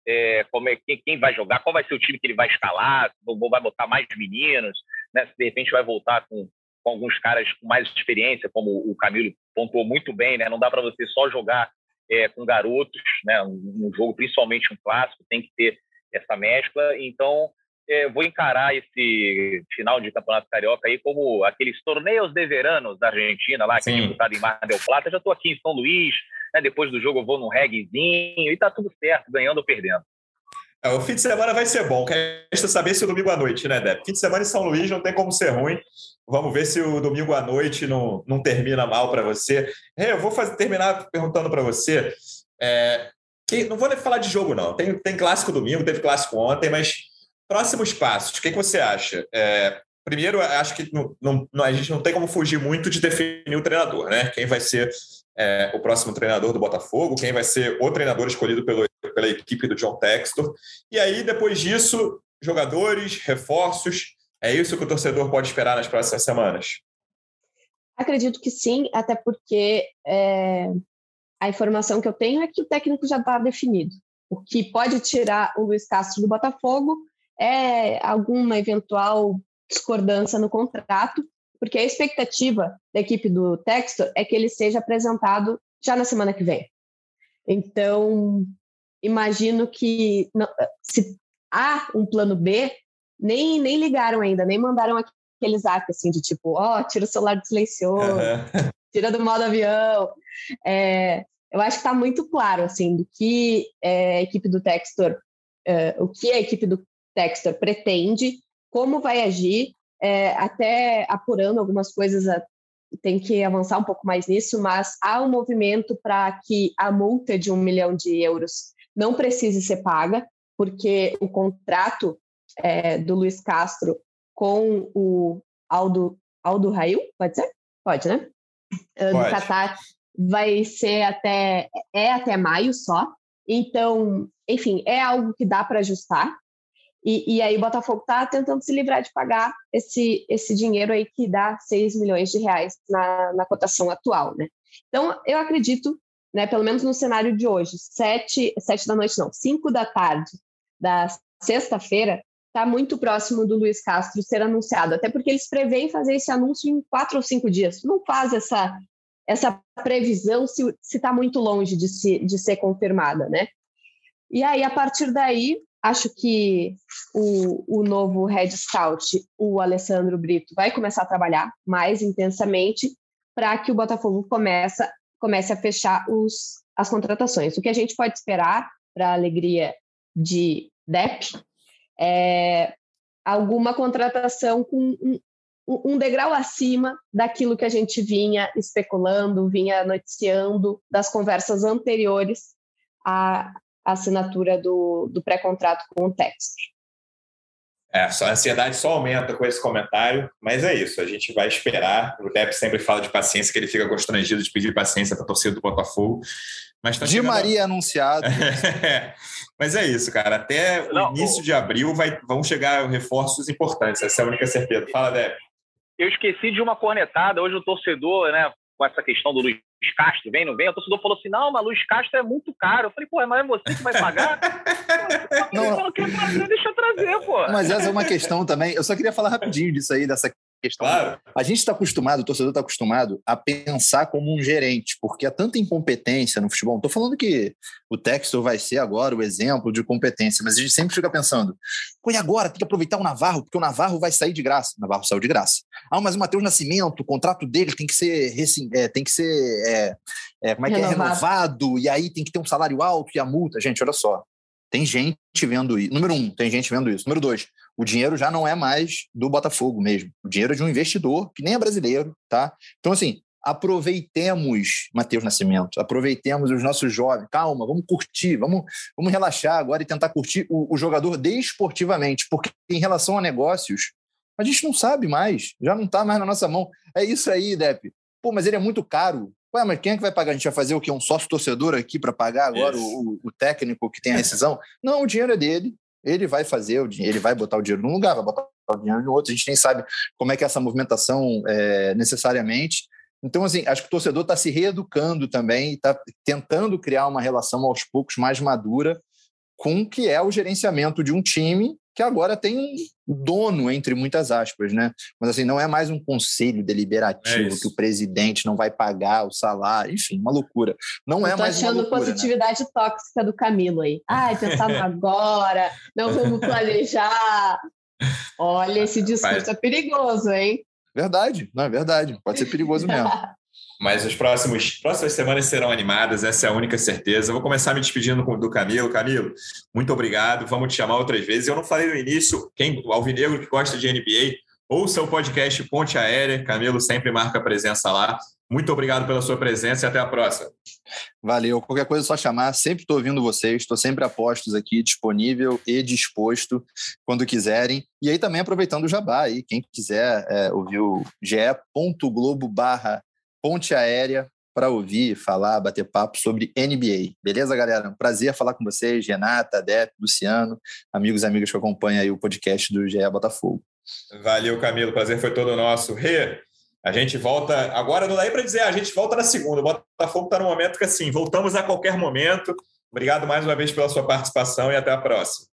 é, como é, quem, quem, vai jogar, qual vai ser o time que ele vai escalar, vai botar mais meninos, né? Se de repente vai voltar com, com alguns caras com mais experiência, como o Camilo pontuou muito bem, né? Não dá para você só jogar é, com garotos, né? Um, um, jogo, principalmente um clássico, tem que ter essa mescla. Então, é, vou encarar esse final de Campeonato Carioca aí como aqueles torneios de verano da Argentina, lá, que é disputado em Mar del Plata. Já estou aqui em São Luís, né? depois do jogo eu vou num reguezinho e tá tudo certo, ganhando ou perdendo. É, o fim de semana vai ser bom. Resta saber se o domingo à noite, né, Deb? Fim de semana em São Luís não tem como ser ruim. Vamos ver se o domingo à noite não, não termina mal para você. Hey, eu vou fazer, terminar perguntando para você. É, que, não vou falar de jogo, não. Tem, tem clássico domingo, teve clássico ontem, mas próximos passos, o que, que você acha? É, primeiro, acho que não, não, a gente não tem como fugir muito de definir o treinador, né? Quem vai ser é, o próximo treinador do Botafogo, quem vai ser o treinador escolhido pelo, pela equipe do John Textor. E aí, depois disso, jogadores, reforços. É isso que o torcedor pode esperar nas próximas semanas? Acredito que sim, até porque é, a informação que eu tenho é que o técnico já está definido. O que pode tirar o Luiz Castro do Botafogo é alguma eventual discordância no contrato, porque a expectativa da equipe do Textor é que ele seja apresentado já na semana que vem. Então, imagino que não, se há um plano B, nem, nem ligaram ainda, nem mandaram aquele zap assim de tipo, ó, oh, tira o celular do silencioso, uhum. <laughs> tira do modo avião. É, eu acho que está muito claro assim do que é, a equipe do Textor, é, o que a equipe do Textor pretende, como vai agir, é, até apurando algumas coisas, tem que avançar um pouco mais nisso, mas há um movimento para que a multa de um milhão de euros não precise ser paga, porque o contrato é, do Luiz Castro com o Aldo, Aldo Rail, pode ser? Pode, né? Pode. Do Qatar vai ser até é até maio só. Então, enfim, é algo que dá para ajustar. E, e, aí o Botafogo está tentando se livrar de pagar esse, esse dinheiro aí que dá 6 milhões de reais na, na cotação atual, né? Então, eu acredito né, pelo menos no cenário de hoje, sete, sete da noite não, cinco da tarde da sexta-feira, está muito próximo do Luiz Castro ser anunciado, até porque eles preveem fazer esse anúncio em quatro ou cinco dias. Não faz essa, essa previsão se está muito longe de, se, de ser confirmada, né? E aí, a partir daí, acho que o, o novo Head Scout, o Alessandro Brito, vai começar a trabalhar mais intensamente para que o Botafogo comece, comece a fechar os, as contratações. O que a gente pode esperar, para a alegria de DEP, é alguma contratação com um, um degrau acima daquilo que a gente vinha especulando, vinha noticiando das conversas anteriores assinatura do, do pré-contrato com o Texas. É, a ansiedade só aumenta com esse comentário, mas é isso, a gente vai esperar. O Depp sempre fala de paciência, que ele fica constrangido de pedir paciência para a torcida do Botafogo. Mas tá Di chegando... Maria anunciado. <laughs> mas é isso, cara. Até Não, o início o... de abril vai, vão chegar reforços importantes, essa é a única certeza. Fala, Depp. Eu esqueci de uma cornetada. Hoje o torcedor, né, com essa questão do Luiz Castro, vem, não vem? O torcedor falou assim: não, mas Luiz Castro é muito caro. Eu falei, pô, mas é você que vai pagar? <laughs> não, não. Trazer, deixa eu trazer, pô. Mas essa é uma questão também. Eu só queria falar rapidinho disso aí, dessa questão. Claro. A gente está acostumado, o torcedor está acostumado a pensar como um gerente, porque há tanta incompetência no futebol. Não estou falando que o Textor vai ser agora o exemplo de competência, mas a gente sempre fica pensando, pô, e agora? Tem que aproveitar o Navarro, porque o Navarro vai sair de graça. O Navarro saiu de graça. Ah, mas o Matheus Nascimento, o contrato dele tem que ser, é, tem que ser é, é, como é que é, renovado, e aí tem que ter um salário alto e a multa. Gente, olha só. Tem gente vendo isso. Número um, tem gente vendo isso. Número dois, o dinheiro já não é mais do Botafogo mesmo. O dinheiro é de um investidor, que nem é brasileiro, tá? Então, assim, aproveitemos Matheus Nascimento, aproveitemos os nossos jovens. Calma, vamos curtir, vamos, vamos relaxar agora e tentar curtir o, o jogador desportivamente, porque em relação a negócios, a gente não sabe mais, já não está mais na nossa mão. É isso aí, Depp. Pô, mas ele é muito caro. Ué, mas quem é que vai pagar? A gente vai fazer o quê? Um sócio torcedor aqui para pagar agora o, o, técnico que tem a rescisão? Não, o dinheiro é dele. Ele vai fazer o dinheiro, ele vai botar o dinheiro num lugar, vai botar o dinheiro no outro. A gente nem sabe como é que é essa movimentação é, necessariamente. Então, assim, acho que o torcedor está se reeducando também, está tentando criar uma relação aos poucos mais madura com o que é o gerenciamento de um time que agora tem um dono, entre muitas aspas, né? Mas assim, não é mais um conselho deliberativo é que o presidente não vai pagar o salário, enfim, uma loucura. Não Eu é mais uma loucura. achando positividade né? tóxica do Camilo aí. Ai, pensando <laughs> agora, não vamos planejar. Olha, esse discurso é perigoso, hein? Verdade, não é verdade. Pode ser perigoso mesmo. <laughs> Mas as próximos, próximas semanas serão animadas, essa é a única certeza. Vou começar me despedindo do Camilo. Camilo, muito obrigado. Vamos te chamar outras vezes. Eu não falei no início, quem, Alvinegro que gosta de NBA, ouça o podcast Ponte Aérea. Camilo sempre marca presença lá. Muito obrigado pela sua presença e até a próxima. Valeu. Qualquer coisa é só chamar. Sempre estou ouvindo vocês. Estou sempre a postos aqui, disponível e disposto quando quiserem. E aí também aproveitando o jabá aí, quem quiser é, ouvir o ge.globo barra ponte aérea para ouvir, falar, bater papo sobre NBA. Beleza, galera? Um prazer falar com vocês, Renata, Dep, Luciano, amigos e amigas que acompanham aí o podcast do GE Botafogo. Valeu, Camilo. Prazer foi todo nosso. Rê, a gente volta. Agora não dá para dizer, a gente volta na segunda. O Botafogo está no momento que assim, voltamos a qualquer momento. Obrigado mais uma vez pela sua participação e até a próxima.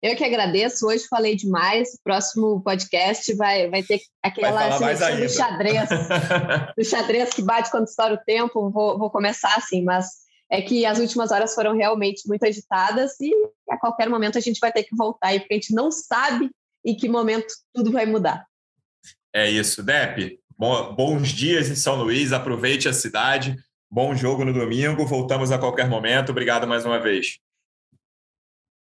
Eu que agradeço. Hoje falei demais. O próximo podcast vai, vai ter aquela seleção do xadrez, <laughs> do xadrez que bate quando estoura o tempo. Vou, vou começar assim, mas é que as últimas horas foram realmente muito agitadas e a qualquer momento a gente vai ter que voltar aí, porque a gente não sabe em que momento tudo vai mudar. É isso, Dep. Bons dias em São Luís. Aproveite a cidade. Bom jogo no domingo. Voltamos a qualquer momento. Obrigado mais uma vez.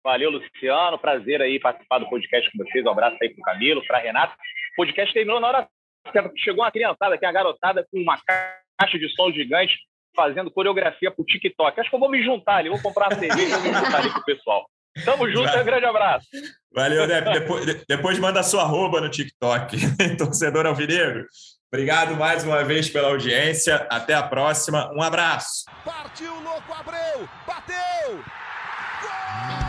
Valeu, Luciano. Prazer aí participar do podcast com vocês. Um abraço aí para o Camilo, para a Renata. O podcast terminou na hora certa. Chegou uma criançada aqui, uma garotada com uma caixa de som gigante fazendo coreografia para o TikTok. Acho que eu vou me juntar ali, vou comprar uma cerveja e vou me juntar ali com o pessoal. Tamo junto, um grande abraço. Valeu, Deb. Depois, depois manda sua arroba no TikTok. <laughs> Torcedor Alvinegro. Obrigado mais uma vez pela audiência. Até a próxima. Um abraço. Partiu, louco, Abreu. Bateu. Gol!